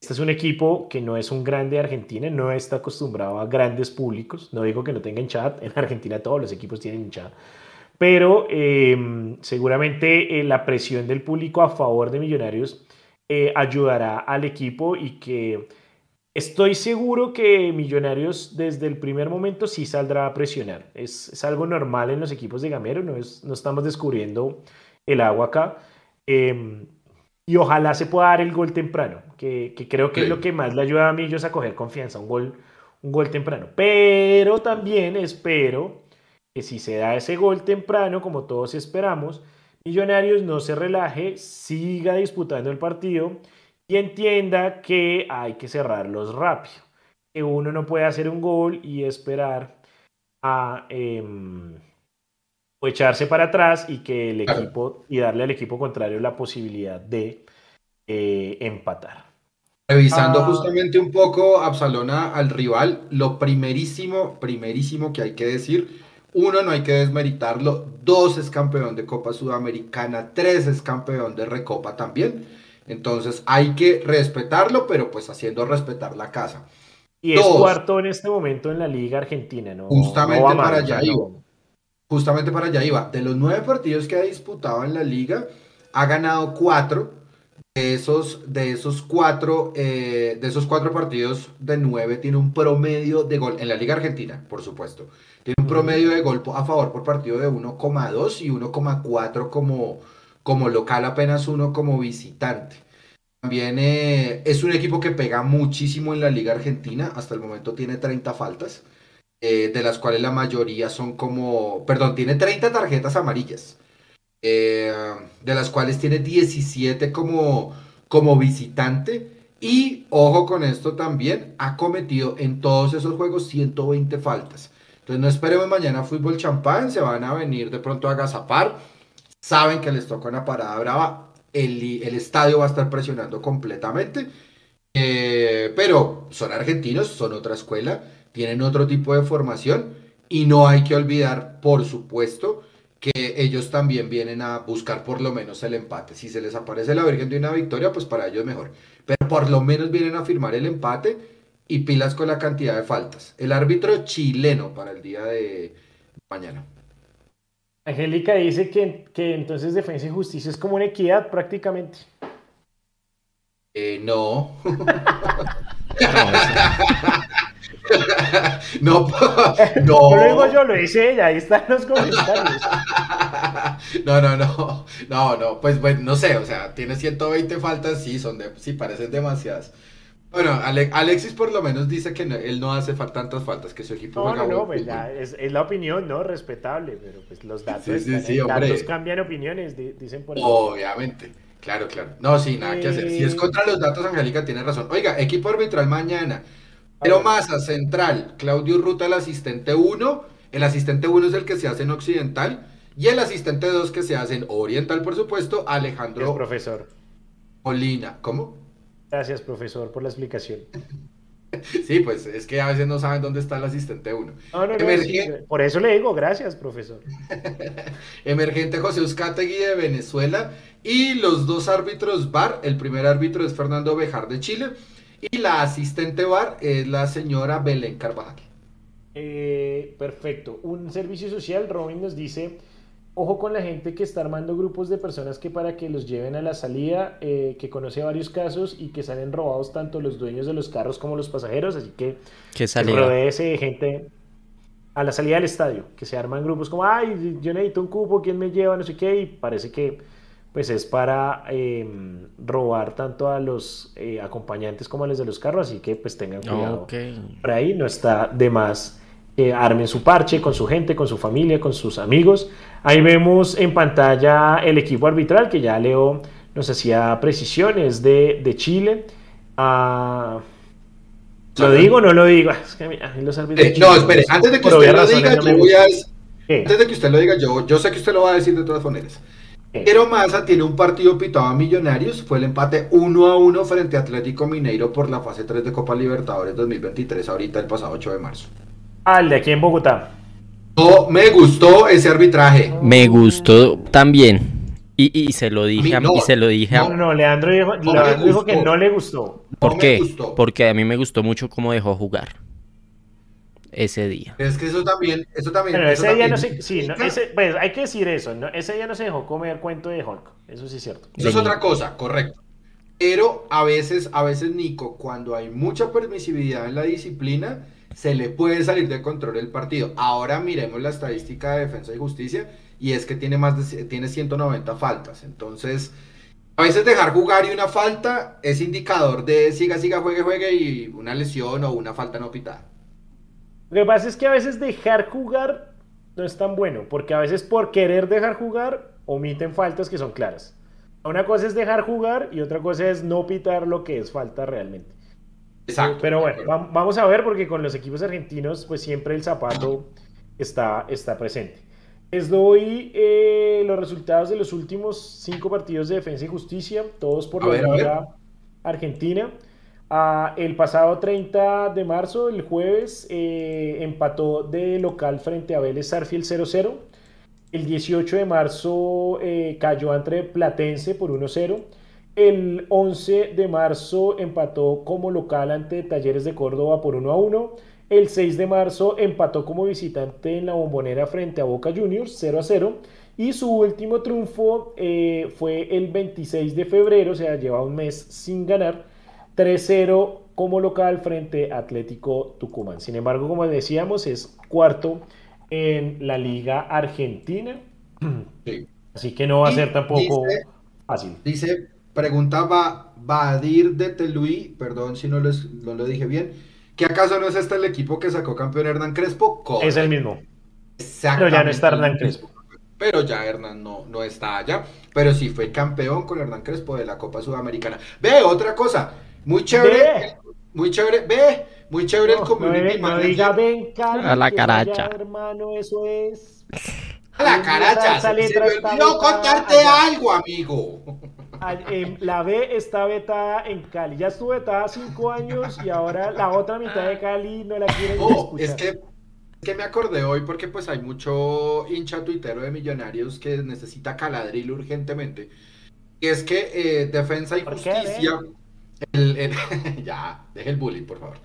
Speaker 1: este es un equipo que no es un grande de Argentina, no está acostumbrado a grandes públicos. No digo que no tenga hinchada, en Argentina todos los equipos tienen hinchada. Pero em, seguramente eh, la presión del público a favor de Millonarios eh, ayudará al equipo y que estoy seguro que Millonarios desde el primer momento sí saldrá a presionar. Es, algo normal en los equipos de Gamero, no, es, no estamos descubriendo el agua acá. Em, y ojalá se pueda dar el gol temprano, que, creo que es lo que más le ayuda a Millos a coger confianza, un gol, un gol temprano. Pero también espero que si se da ese gol temprano, como todos esperamos, Millonarios no se relaje, siga disputando el partido y entienda que hay que cerrarlos rápido. Que uno no puede hacer un gol y esperar a em, o echarse para atrás y que el equipo y darle al equipo contrario la posibilidad de eh, empatar.
Speaker 2: Revisando ah. justamente un poco Absalona al rival, lo primerísimo, primerísimo que hay que decir, uno, no hay que desmeritarlo, dos es campeón de Copa Sudamericana, tres es campeón de Recopa también, entonces hay que respetarlo, pero pues haciendo respetar la casa.
Speaker 1: Y es cuarto en este momento en la Liga Argentina, ¿no?
Speaker 2: Justamente para allá justamente para allá iba. De los nueve partidos que ha disputado en la liga, ha ganado cuatro. De esos, de esos cuatro, eh, de esos cuatro partidos de nueve, tiene un promedio de gol en la Liga Argentina, por supuesto. Tiene un promedio de gol a favor por partido de 1,2 y 1,4 como, como local, apenas uno como visitante. También eh, es un equipo que pega muchísimo en la Liga Argentina. Hasta el momento tiene 30 faltas. Eh, de las cuales la mayoría son como, perdón, tiene 30 tarjetas amarillas, eh, de las cuales tiene 17 como, como visitante. Y ojo con esto también, ha cometido en todos esos juegos 120 faltas. Entonces no esperemos mañana fútbol champán, se van a venir de pronto a agazapar. Saben que les toca una parada brava, el, el estadio va a estar presionando completamente. Eh, pero son argentinos, son otra escuela tienen otro tipo de formación y no hay que olvidar, por supuesto, que ellos también vienen a buscar por lo menos el empate. Si se les aparece la Virgen de una victoria, pues para ellos mejor. Pero por lo menos vienen a firmar el empate y pilas con la cantidad de faltas. El árbitro chileno para el día de mañana.
Speaker 1: Angélica dice que, que entonces Defensa y Justicia es como una equidad prácticamente.
Speaker 2: Eh, no. no, no.
Speaker 1: No lo digo yo, lo dice ella, ahí están los comentarios.
Speaker 2: No, no, no, no, no, pues bueno, no sé, o sea, tiene 120 faltas, sí, son de, sí, parecen demasiadas. Bueno, Alexis por lo menos dice que él no hace tantas faltas, que su equipo
Speaker 1: no, No, no, pues es, es, la opinión, ¿no? Respetable, pero pues los datos, sí, sí, datos cambian opiniones, dicen por
Speaker 2: eso. Obviamente. Claro, claro. No, sí, nada que hacer. Si es eh, contra los datos, Angélica tiene razón. Oiga, equipo arbitral mañana. Pero Massa, central. Claudio Ruta, el asistente 1. El asistente 1 es el que se hace en Occidental. Y el asistente 2 que se hace en Oriental, por supuesto, Alejandro.
Speaker 1: profesor.
Speaker 2: Molina. ¿Cómo?
Speaker 1: Gracias, profesor, por la explicación.
Speaker 2: Sí, pues es que a veces no saben dónde está el asistente 1.
Speaker 1: No, no, no, por eso le digo gracias, profesor.
Speaker 2: Emergente José Euskategui de Venezuela y los dos árbitros VAR. El primer árbitro es Fernando Bejar de Chile y la asistente bar es la señora Belén Carvajal.
Speaker 1: Eh, perfecto. Un servicio social, Robin nos dice, ojo con la gente que está armando grupos de personas que para que los lleven a la salida, eh, que conoce varios casos y que salen robados tanto los dueños de los carros como los pasajeros, así que
Speaker 3: que
Speaker 1: de gente a la salida del estadio, que se arman grupos como, ay, yo necesito un cupo, ¿quién me lleva? No sé qué, y parece que pues es para em, robar tanto a los eh, acompañantes como a los de los carros, así que pues tengan cuidado. Por ahí no está de más. Eh, armen su parche con su gente, con su familia, con sus amigos. Ahí vemos en pantalla el equipo arbitral que ya Leo nos hacía precisiones de, de Chile. Ah, ¿Lo digo o no lo digo? Es que
Speaker 2: los árbitros eh, no, espere, antes de que usted lo diga, yo voy a... Antes de que usted lo diga, yo, yo sé que usted lo va a decir de todas maneras. Pero Massa tiene un partido pitado a Millonarios, fue el empate 1 a 1 frente a Atlético Mineiro por la fase 3 de Copa Libertadores 2023, ahorita el pasado 8 de marzo.
Speaker 1: Al de aquí en Bogotá.
Speaker 2: No, me gustó ese arbitraje.
Speaker 3: Me gustó también. Y, y se lo dije a, y se lo dije
Speaker 1: no, no, Leandro dijo, dijo que no le gustó.
Speaker 3: ¿Por qué? Porque a mí me gustó mucho cómo dejó jugar ese día.
Speaker 2: Es que eso también, eso también.
Speaker 1: Pero ese día no se, sí, no, ese, pues, hay que decir eso, ¿no? ese día no se dejó comer cuento de Hulk, eso sí es cierto.
Speaker 2: Eso es otra cosa, correcto. Pero a veces, a veces, Nico, cuando hay mucha permisividad en la disciplina, se le puede salir de control el partido. Ahora miremos la estadística de defensa y justicia, y es que tiene más de tiene 190 faltas. Entonces, a veces dejar jugar y una falta es indicador de siga, siga, juegue, juegue y una lesión o una falta no pitada.
Speaker 1: Lo que pasa es que a veces dejar jugar no es tan bueno, porque a veces por querer dejar jugar omiten faltas que son claras. Una cosa es dejar jugar y otra cosa es no pitar lo que es falta realmente. Exacto. Pero bueno, vamos a ver porque con los equipos argentinos pues siempre el zapato está, está presente. Les doy eh, los resultados de los últimos cinco partidos de Defensa y Justicia, todos por la Liga Argentina. Ah, el pasado 30 de marzo, el jueves, eh, empató de local frente a Vélez Sarfield 0-0. El 18 de marzo eh, cayó ante Platense por 1-0. El 11 de marzo empató como local ante Talleres de Córdoba por 1-1. El 6 de marzo empató como visitante en la bombonera frente a Boca Juniors 0-0. Y su último triunfo eh, fue el 26 de febrero, o sea, lleva un mes sin ganar 3-0 como local frente a Atlético Tucumán. Sin embargo, como decíamos, es cuarto en la Liga Argentina. Así que no va a ser tampoco fácil.
Speaker 2: Dice, preguntaba Badir de Teluí, perdón si no, no lo dije bien, que acaso no es este el equipo que sacó campeón Hernán Crespo?
Speaker 1: Es el mismo. Pero ya no está Hernán Crespo.
Speaker 2: Pero ya Hernán no, no está allá. Pero sí fue campeón con Hernán Crespo de la Copa Sudamericana. Ve, otra cosa. Muy chévere. Muy chévere. Ve, muy chévere el community
Speaker 1: no, diga ven,
Speaker 3: A la caracha.
Speaker 1: hermano, eso es.
Speaker 2: A la caracha. Se, me olvidó contarte algo, amigo.
Speaker 1: La B está vetada en Cali. Ya estuvo vetada cinco años y ahora la otra mitad de Cali no la quieren
Speaker 2: oh, Es que, es que me acordé hoy porque pues hay mucho hincha tuitero de millonarios que necesita caladril urgentemente. Y es que eh, Defensa y Justicia... ya, deje el bullying, por favor.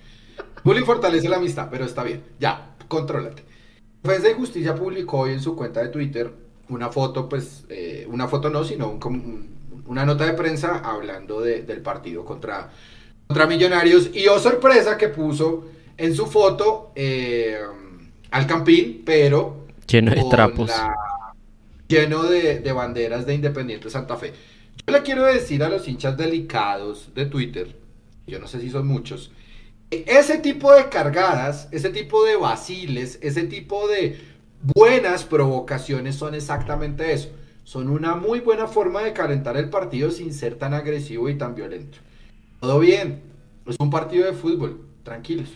Speaker 2: Bullying fortalece la amistad, pero está bien. Ya, contrólate. Defensa de Justicia publicó hoy en su cuenta de Twitter una foto, pues, eh, una foto no, sino una nota de prensa hablando del partido contra, contra Millonarios. Y oh sorpresa que puso en su foto eh, al Campín, pero
Speaker 3: lleno de trapos.
Speaker 2: lleno de, de banderas de Independiente Santa Fe. Yo le quiero decir a los hinchas delicados de Twitter, yo no sé si son muchos, ese tipo de cargadas, ese tipo de vaciles, ese tipo de buenas provocaciones son exactamente eso. Son una muy buena forma de calentar el partido sin ser tan agresivo y tan violento. Todo bien, es un partido de fútbol, tranquilos.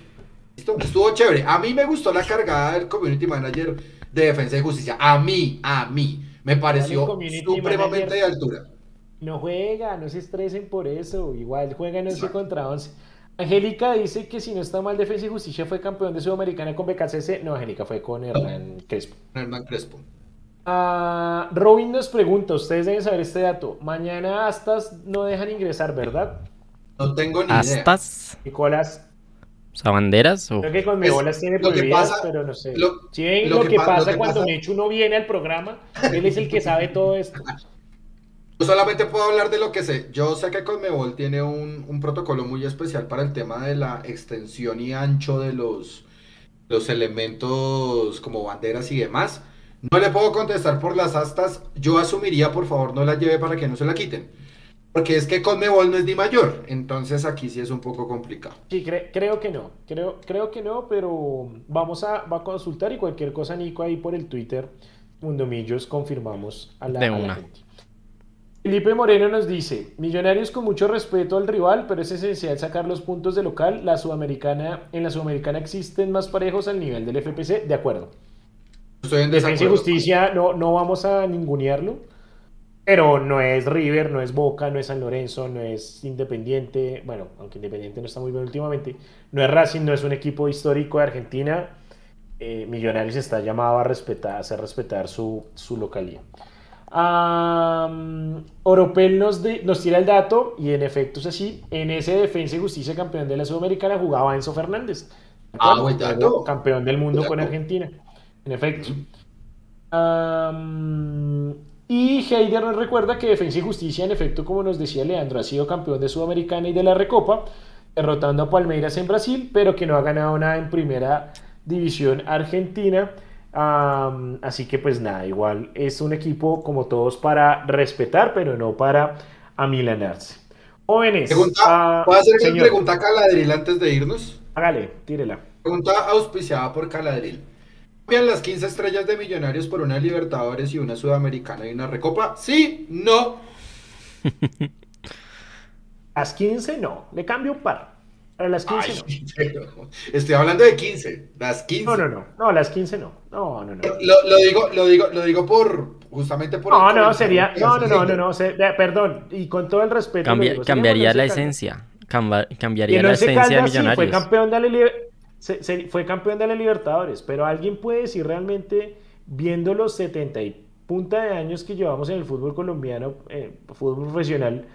Speaker 2: ¿Listo? Estuvo chévere. A mí me gustó la cargada del community manager de Defensa y Justicia. A mí, a mí, me pareció supremamente de altura.
Speaker 1: No juega, no se estresen por eso. Igual juegan 11 contra 11. Angélica dice que si no está mal, Defensa y Justicia fue campeón de Sudamericana con BKCC. No, Angélica fue con Hernán Crespo.
Speaker 2: Hernán Crespo.
Speaker 1: Ah, Robin nos pregunta, ustedes deben saber este dato. Mañana Astas no dejan ingresar, ¿verdad?
Speaker 2: No tengo ni
Speaker 3: ¿Astas?
Speaker 1: Nicolás,
Speaker 3: O sea, banderas o...
Speaker 1: Creo que con las tiene prohibidas, pero no sé. Lo, ven lo, que, pasa cuando Mechu no viene al programa, él es el que sabe todo esto.
Speaker 2: Yo solamente puedo hablar de lo que sé. Yo sé que Conmebol tiene un, un, protocolo muy especial para el tema de la extensión y ancho de los, los elementos como banderas y demás. No le puedo contestar por las astas. Yo asumiría, por favor, no la lleve para que no se la quiten. Porque es que Conmebol no es ni mayor. Entonces aquí sí es un poco complicado.
Speaker 1: Sí, creo que no. Creo, creo que no, pero vamos a, va a consultar y cualquier cosa, Nico, ahí por el Twitter, Mundomillos, confirmamos a la,
Speaker 3: de una.
Speaker 1: gente. Felipe Moreno nos dice, Millonarios con mucho respeto al rival, pero es esencial sacar los puntos de local. La Sudamericana, en la Sudamericana existen más parejos al nivel del FPC, de acuerdo.
Speaker 2: Estoy en
Speaker 1: Defensa y Justicia no, no vamos a ningunearlo, pero no es River, no es Boca, no es San Lorenzo, no es Independiente, bueno, aunque Independiente no está muy bien últimamente, no es Racing, no es un equipo histórico de Argentina. Eh, Millonarios está llamado a respetar, a hacer respetar su, su Oropel nos, nos tira el dato y en efecto es así. En ese Defensa y Justicia campeón de la Sudamericana jugaba Enzo Fernández.
Speaker 2: Ah, buen dato.
Speaker 1: Campeón del mundo con Argentina. En efecto. y Heider nos recuerda que Defensa y Justicia, en efecto, como nos decía Leandro, ha sido campeón de Sudamericana y de la Recopa, derrotando a Palmeiras en Brasil, pero que no ha ganado nada en primera división argentina. Así que pues nada, igual es un equipo como todos para respetar, pero no para amilanarse. Jóvenes.
Speaker 2: Pregunta, ¿Puedo hacer una pregunta a Caladril antes de irnos?
Speaker 1: Hágale, tírela.
Speaker 2: Pregunta auspiciada por Caladril. ¿Cambian las 15 estrellas de Millonarios por una Libertadores y una Sudamericana y una Recopa? Sí, no.
Speaker 1: las 15 no, le cambio un par. Para las 15
Speaker 2: no. Estoy hablando de 15, las 15.
Speaker 1: No, no, no, no, las 15 no. No, no, no.
Speaker 2: Lo, digo, lo digo, lo digo por justamente por
Speaker 1: No, no, sería no, no, no, no, no, perdón, y con todo el respeto
Speaker 3: cambiaría la esencia. cambiaría la esencia de Millonarios.
Speaker 1: fue campeón de la fue campeón de la Libertadores, pero alguien puede decir realmente, viendo los 70 y punta de años que llevamos en el fútbol colombiano, eh, fútbol profesional,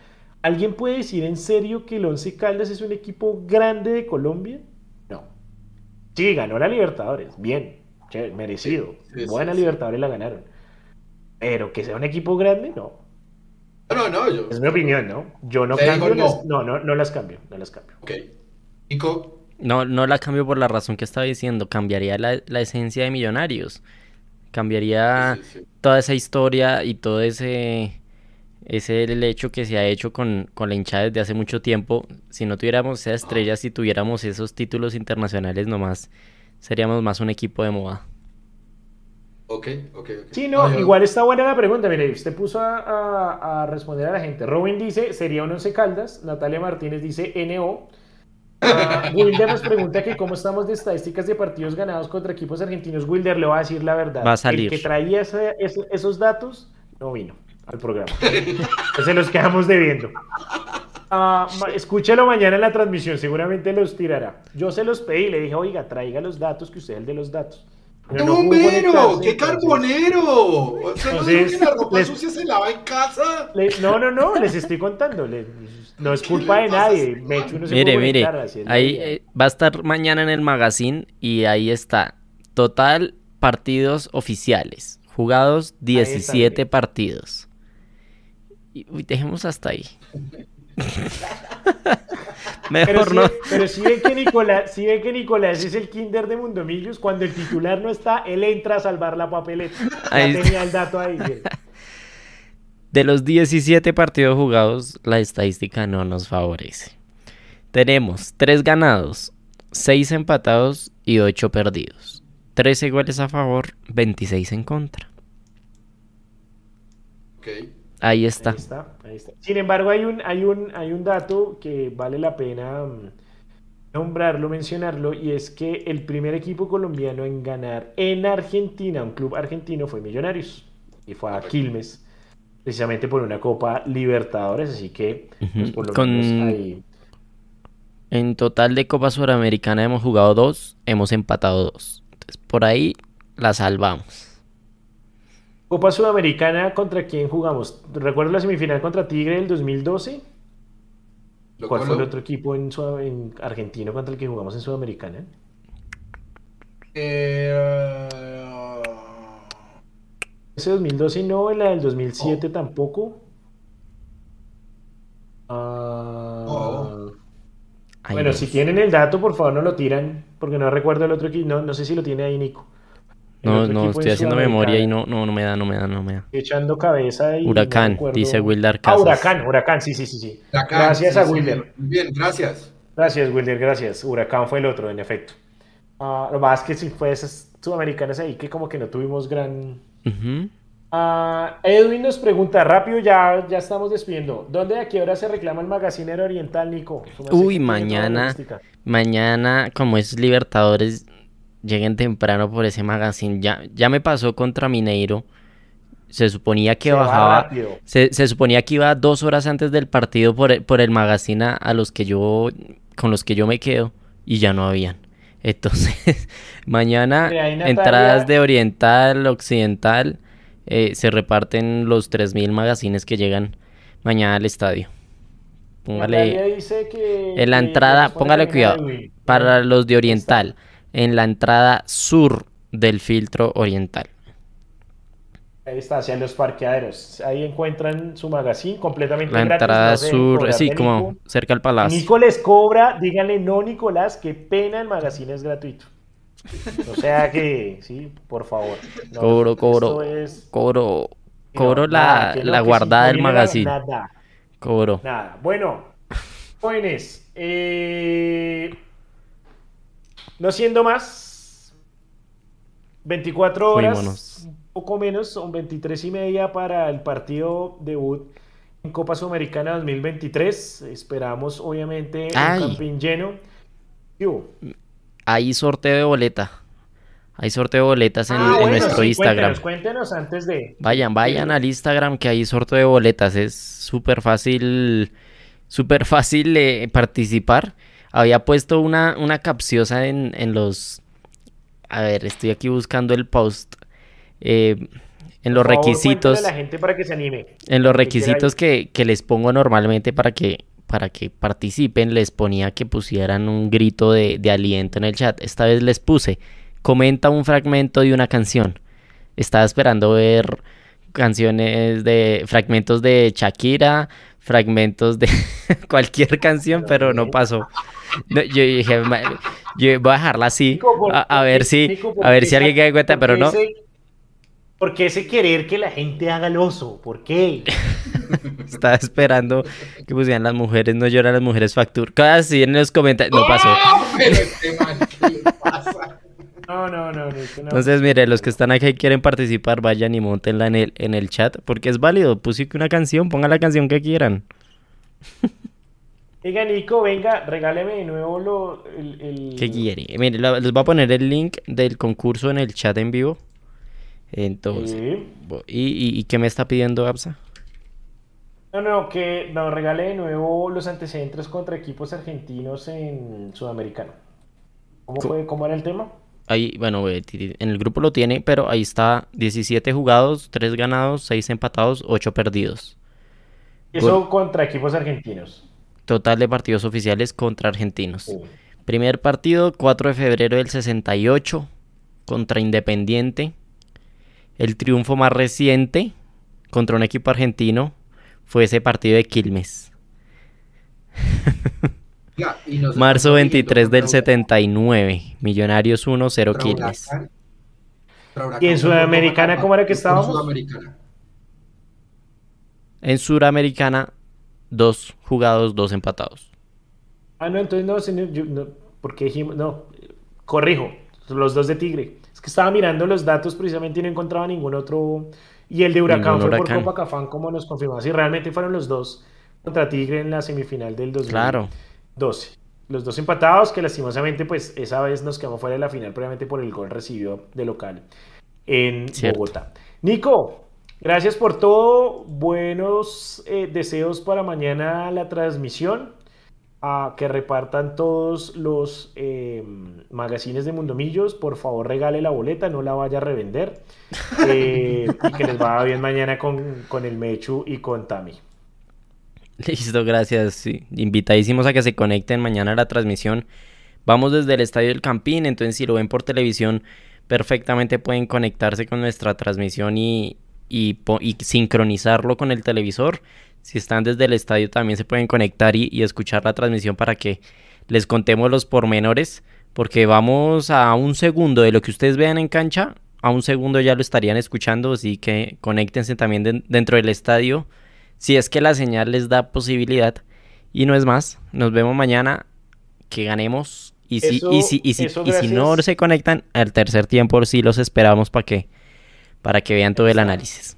Speaker 1: ¿alguien puede decir en serio que el Once Caldas es un equipo grande de Colombia? No. Sí, ganó la Libertadores, bien, merecido. Buena Libertadores la ganaron. Pero que sea un equipo grande, no.
Speaker 2: No, no,
Speaker 1: yo. Es mi opinión, ¿no? Yo no cambio. no. no, no, no las cambio, no las cambio.
Speaker 2: Ok. Nico.
Speaker 3: No, no la cambio por la razón que estaba diciendo. Cambiaría la, esencia de Millonarios. Cambiaría toda esa historia y todo ese, ese el hecho que se ha hecho con, con la hinchada desde hace mucho tiempo. Si no tuviéramos esas estrellas, si tuviéramos esos títulos internacionales nomás, seríamos más un equipo de moda.
Speaker 2: Ok, ok, ok.
Speaker 1: Sí, no, igual está buena la pregunta. Mire, usted puso a, a, responder a la gente. Robin dice, sería un once caldas. Natalia Martínez dice, NO. Ah, Wilder nos pregunta que cómo estamos de estadísticas de partidos ganados contra equipos argentinos. Wilder le va a decir la verdad.
Speaker 3: Va a salir.
Speaker 1: El que traía esos datos no vino al programa. Entonces los quedamos debiendo. Uh, escúchelo mañana en la transmisión, seguramente los tirará. Yo se los pedí, le dije, oiga, traiga los datos, que usted es el de los datos.
Speaker 2: ¡Bombero! ¡Qué carbonero! Entonces, que la ropa sucia se lava en casa?
Speaker 1: no, no, no, les estoy contando. no es culpa de nadie.
Speaker 3: mire, mire, ahí eh, va a estar mañana en el magazine y ahí está. Total partidos oficiales. Jugados 17 partidos. Y dejemos hasta ahí.
Speaker 1: Mejor pero no. pero si ven, que Nicolás, si ven que Nicolás es el kinder de Mundomillos, cuando el titular no está, él entra a salvar la papeleta. Ya tenía el dato ahí.
Speaker 3: De los 17 partidos jugados, la estadística no nos favorece. Tenemos 3 ganados, 6 empatados y 8 perdidos. 13 goles a favor, 26 en contra.
Speaker 2: Okay.
Speaker 3: Ahí está.
Speaker 1: Sin embargo, hay un, hay, un, hay un dato que vale la pena mm, nombrarlo, mencionarlo, y es que el primer equipo colombiano en ganar en Argentina, un club argentino, fue Millonarios. Y fue a Quilmes, precisamente por una Copa Libertadores, así que pues, por lo
Speaker 3: menos En total de Copa Suramericana hemos jugado dos, hemos empatado dos. Entonces, por ahí la salvamos.
Speaker 1: Copa Sudamericana, ¿contra quién jugamos? Recuerdo la semifinal contra Tigre del 2012. ¿Cuál fue el otro equipo en, en Argentina contra el que jugamos en Sudamericana? Eh, Ese 2012 no, la del 2007 tampoco. Ah, oh. bueno, si tienen el dato, por favor no lo tiran, porque no recuerdo el otro equipo. No, no sé si lo tiene ahí Nico.
Speaker 3: No, no, estoy haciendo memoria y no, no, no me da, no me da, no me da.
Speaker 1: Echando cabeza y.
Speaker 3: Huracán, dice Wilder
Speaker 1: Casas. Ah, Huracán, Huracán, sí, sí, sí. sí. gracias a Wilder.
Speaker 2: bien, gracias.
Speaker 1: Gracias, Wilder, gracias. Huracán fue el otro, en efecto. Uh, lo más que si fue esas sudamericanas ahí que como que no tuvimos gran. Ah, Edwin nos pregunta, rápido, ya, ya estamos despidiendo. ¿Dónde a qué hora se reclama el magacinero oriental, Nico?
Speaker 3: Uy, mañana. Mañana, como es Libertadores, lleguen temprano por ese magazine. Ya, ya me pasó contra Mineiro. Se suponía que bajaba. Se, se, suponía que iba dos horas antes del partido por, por el magazine a, los que yo. con los que yo me quedo. Y ya no habían. Entonces, mañana entradas de oriental, occidental. Eh, se reparten los 3.000 magazines que llegan mañana al estadio. Póngale. en la entrada, póngale cuidado. Para los de oriental en la entrada sur del filtro oriental.
Speaker 1: Ahí está, hacia los parqueaderos. Ahí encuentran su magazine completamente
Speaker 3: la entrada sur, sí, como cerca al palacio.
Speaker 1: Nico les cobra, díganle, no, Nicolás, qué pena, el magazine es gratuito. O sea que, sí, por favor.
Speaker 3: cobro, cobro, cobro, cobro la, la guardada del magazine. Nada. Cobro.
Speaker 1: Nada. Bueno, jóvenes, eh no siendo más, 24 horas, un poco menos, son 23 y media para el partido debut en Copa Sudamericana 2023. Esperamos, obviamente, un campín lleno.
Speaker 3: Hay sorteo de boleta. Hay sorteo de boletas en, ah, nuestro Instagram.
Speaker 1: Cuéntenos, antes de.
Speaker 3: Vayan, vayan al Instagram que hay sorteo de boletas. Es súper fácil, súper fácil eh, participar había puesto una, una capciosa en, en los... A ver, estoy aquí buscando el post. Eh, en los requisitos...
Speaker 1: la gente para que se anime.
Speaker 3: En los requisitos que, que, les pongo normalmente para que, para que participen, les ponía que pusieran un grito de, de aliento en el chat. Esta vez les puse, comenta un fragmento de una canción. Estaba esperando ver canciones de fragmentos de Shakira, fragmentos de cualquier canción, pero no pasó yo dije, yo voy a dejarla así, a, ver si, a ver si alguien queda cuenta, pero no.
Speaker 1: ¿Por qué ese querer que la gente haga el oso? ¿Por qué?
Speaker 3: Estaba esperando que pusieran las mujeres, no lloran las mujeres factura. Casi en los comentarios. No pasó.
Speaker 1: Este no, no, no,
Speaker 3: Entonces, mire, los que están aquí y quieren participar, vayan y montenla en el, en el chat, porque es válido. Puse una canción, ponga la canción que quieran.
Speaker 1: Diga, Nico, venga, regáleme de nuevo lo, el,
Speaker 3: ¿Qué quiere? Mire, les voy a poner el link del concurso en el chat en vivo. Entonces, ¿y, y, qué me está pidiendo Absa?
Speaker 1: No, no, que nos regale de nuevo los antecedentes contra equipos argentinos en Sudamericano. ¿Cómo, fue, cómo era el tema?
Speaker 3: Ahí, bueno, en el grupo lo tiene, pero ahí está 17 jugados, 3 ganados, 6 empatados, 8 perdidos.
Speaker 1: Eso contra equipos argentinos.
Speaker 3: Total de partidos oficiales contra argentinos. Primer partido, 4 de febrero del 68, contra Independiente. El triunfo más reciente contra un equipo argentino fue ese partido de Quilmes. Marzo 23 del 79, Millonarios 1, 0 Quilmes.
Speaker 1: ¿Y en Sudamericana cómo era que estábamos?
Speaker 3: En Sudamericana dos jugados, dos empatados.
Speaker 1: Ah, no, entonces no, señor, yo, no, porque dijimos, no, corrijo, los dos de Tigre. Es que estaba mirando los datos precisamente y no encontraba ningún otro. Y el de Huracán fue por Copa Cafán, como nos confirmó. Si realmente fueron los dos contra Tigre en la semifinal del 2012. Claro. Los dos empatados, que lastimosamente, pues esa vez nos quedamos fuera de la final, previamente por el gol recibido de local en Bogotá. Nico, Gracias por todo. Buenos eh, deseos para mañana la transmisión. A que repartan todos los eh, magazines de Mundomillos. Por favor, regale la boleta, no la vaya a revender. Eh, y que les vaya bien mañana con, con, el Mechu y con Tami.
Speaker 3: Listo, gracias. Invitadísimos a que se conecten mañana a la transmisión. Vamos desde el Estadio del Campín, entonces si lo ven por televisión, perfectamente pueden conectarse con nuestra transmisión y, y, sincronizarlo con el televisor. Si están desde el estadio también se pueden conectar y, y escuchar la transmisión para que les contemos los pormenores, porque vamos a un segundo de lo que ustedes vean en cancha, a un segundo ya lo estarían escuchando, así que conéctense también dentro del estadio, si es que la señal les da posibilidad. Y no es más, nos vemos mañana, que ganemos. Y si, y si, y si, y si no se conectan, al tercer tiempo sí los esperamos para que, para que vean todo el análisis.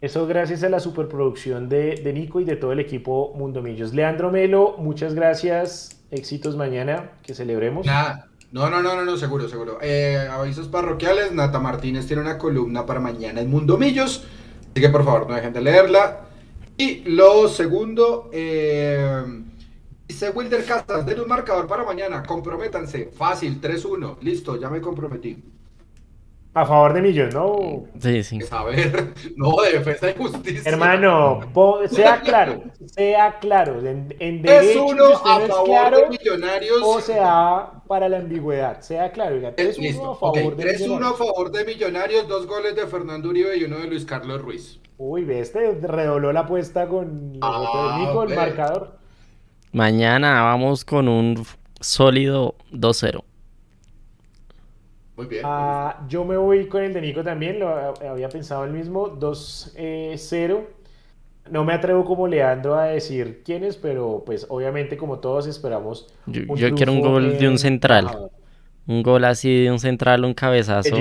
Speaker 1: Eso gracias a la superproducción de, de Nico y de todo el equipo Mundo Millos. Leandro Melo, muchas gracias éxitos mañana que celebremos.
Speaker 2: No, no, no, no, no, seguro, seguro. Eh, avisos parroquiales, Nata Martínez tiene una columna para mañana en Mundo Millos, así que por favor no dejen de leerla. Y lo segundo, eh, dice Wilder Castas, den un marcador para mañana, comprométanse, fácil, 3-1, listo, ya me comprometí.
Speaker 1: A favor de Millos, ¿no?
Speaker 3: Sí, sí.
Speaker 2: A ver, no, de defensa y justicia.
Speaker 1: Hermano, sea claro, sea claro. En, en derecho,
Speaker 2: es uno a favor de Millonarios.
Speaker 1: O sea, para la ambigüedad, sea claro.
Speaker 2: es uno a favor de 3 1 a favor de Millonarios, dos goles de Fernando Uribe y uno de Luis Carlos Ruiz.
Speaker 1: Uy, ve, este redobló la apuesta con ah, el marcador.
Speaker 3: Mañana vamos con un sólido 2-0.
Speaker 2: Muy bien.
Speaker 1: Ah, yo me voy con el de Nico también, lo había pensado el mismo, 2-0. Eh, no me atrevo como Leandro a decir quiénes, pero pues obviamente como todos esperamos.
Speaker 3: Yo, quiero un gol de un central. Un gol así de un central, un cabezazo.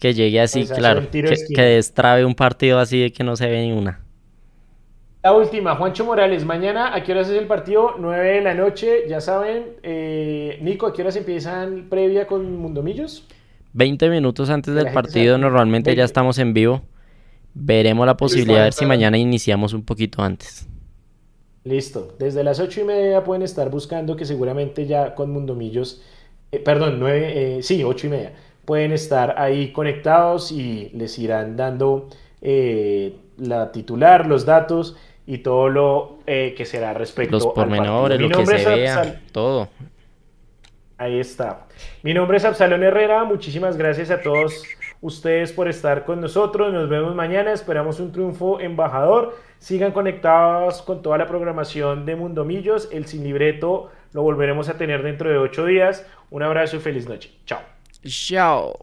Speaker 3: Que llegue así, claro. Que, que, destrabe un partido así de que no se ve ni una.
Speaker 1: La última, Juancho Morales. Mañana, ¿a qué horas es el partido? 9 de la noche, ya saben. Eh, Nico, ¿a qué horas empiezan previa con Mundomillos?
Speaker 3: 20 minutos antes del partido, normalmente ya estamos en vivo. Veremos la posibilidad de ver si mañana iniciamos un poquito antes.
Speaker 1: Listo. Desde las 8 y media pueden estar buscando que seguramente ya con Mundomillos, eh, perdón, 9, eh, sí, 8 y media, pueden estar ahí conectados y les irán dando la titular, los datos y todo lo eh, que será respecto
Speaker 3: Los pormenores, lo que se vea, todo.
Speaker 1: Ahí está. Mi nombre es Absalón Herrera. Muchísimas gracias a todos ustedes por estar con nosotros. Nos vemos mañana. Esperamos un triunfo embajador. Sigan conectados con toda la programación de Mundo Millos. El sin libreto lo volveremos a tener dentro de ocho días. Un abrazo y feliz noche. Chao.
Speaker 3: 笑。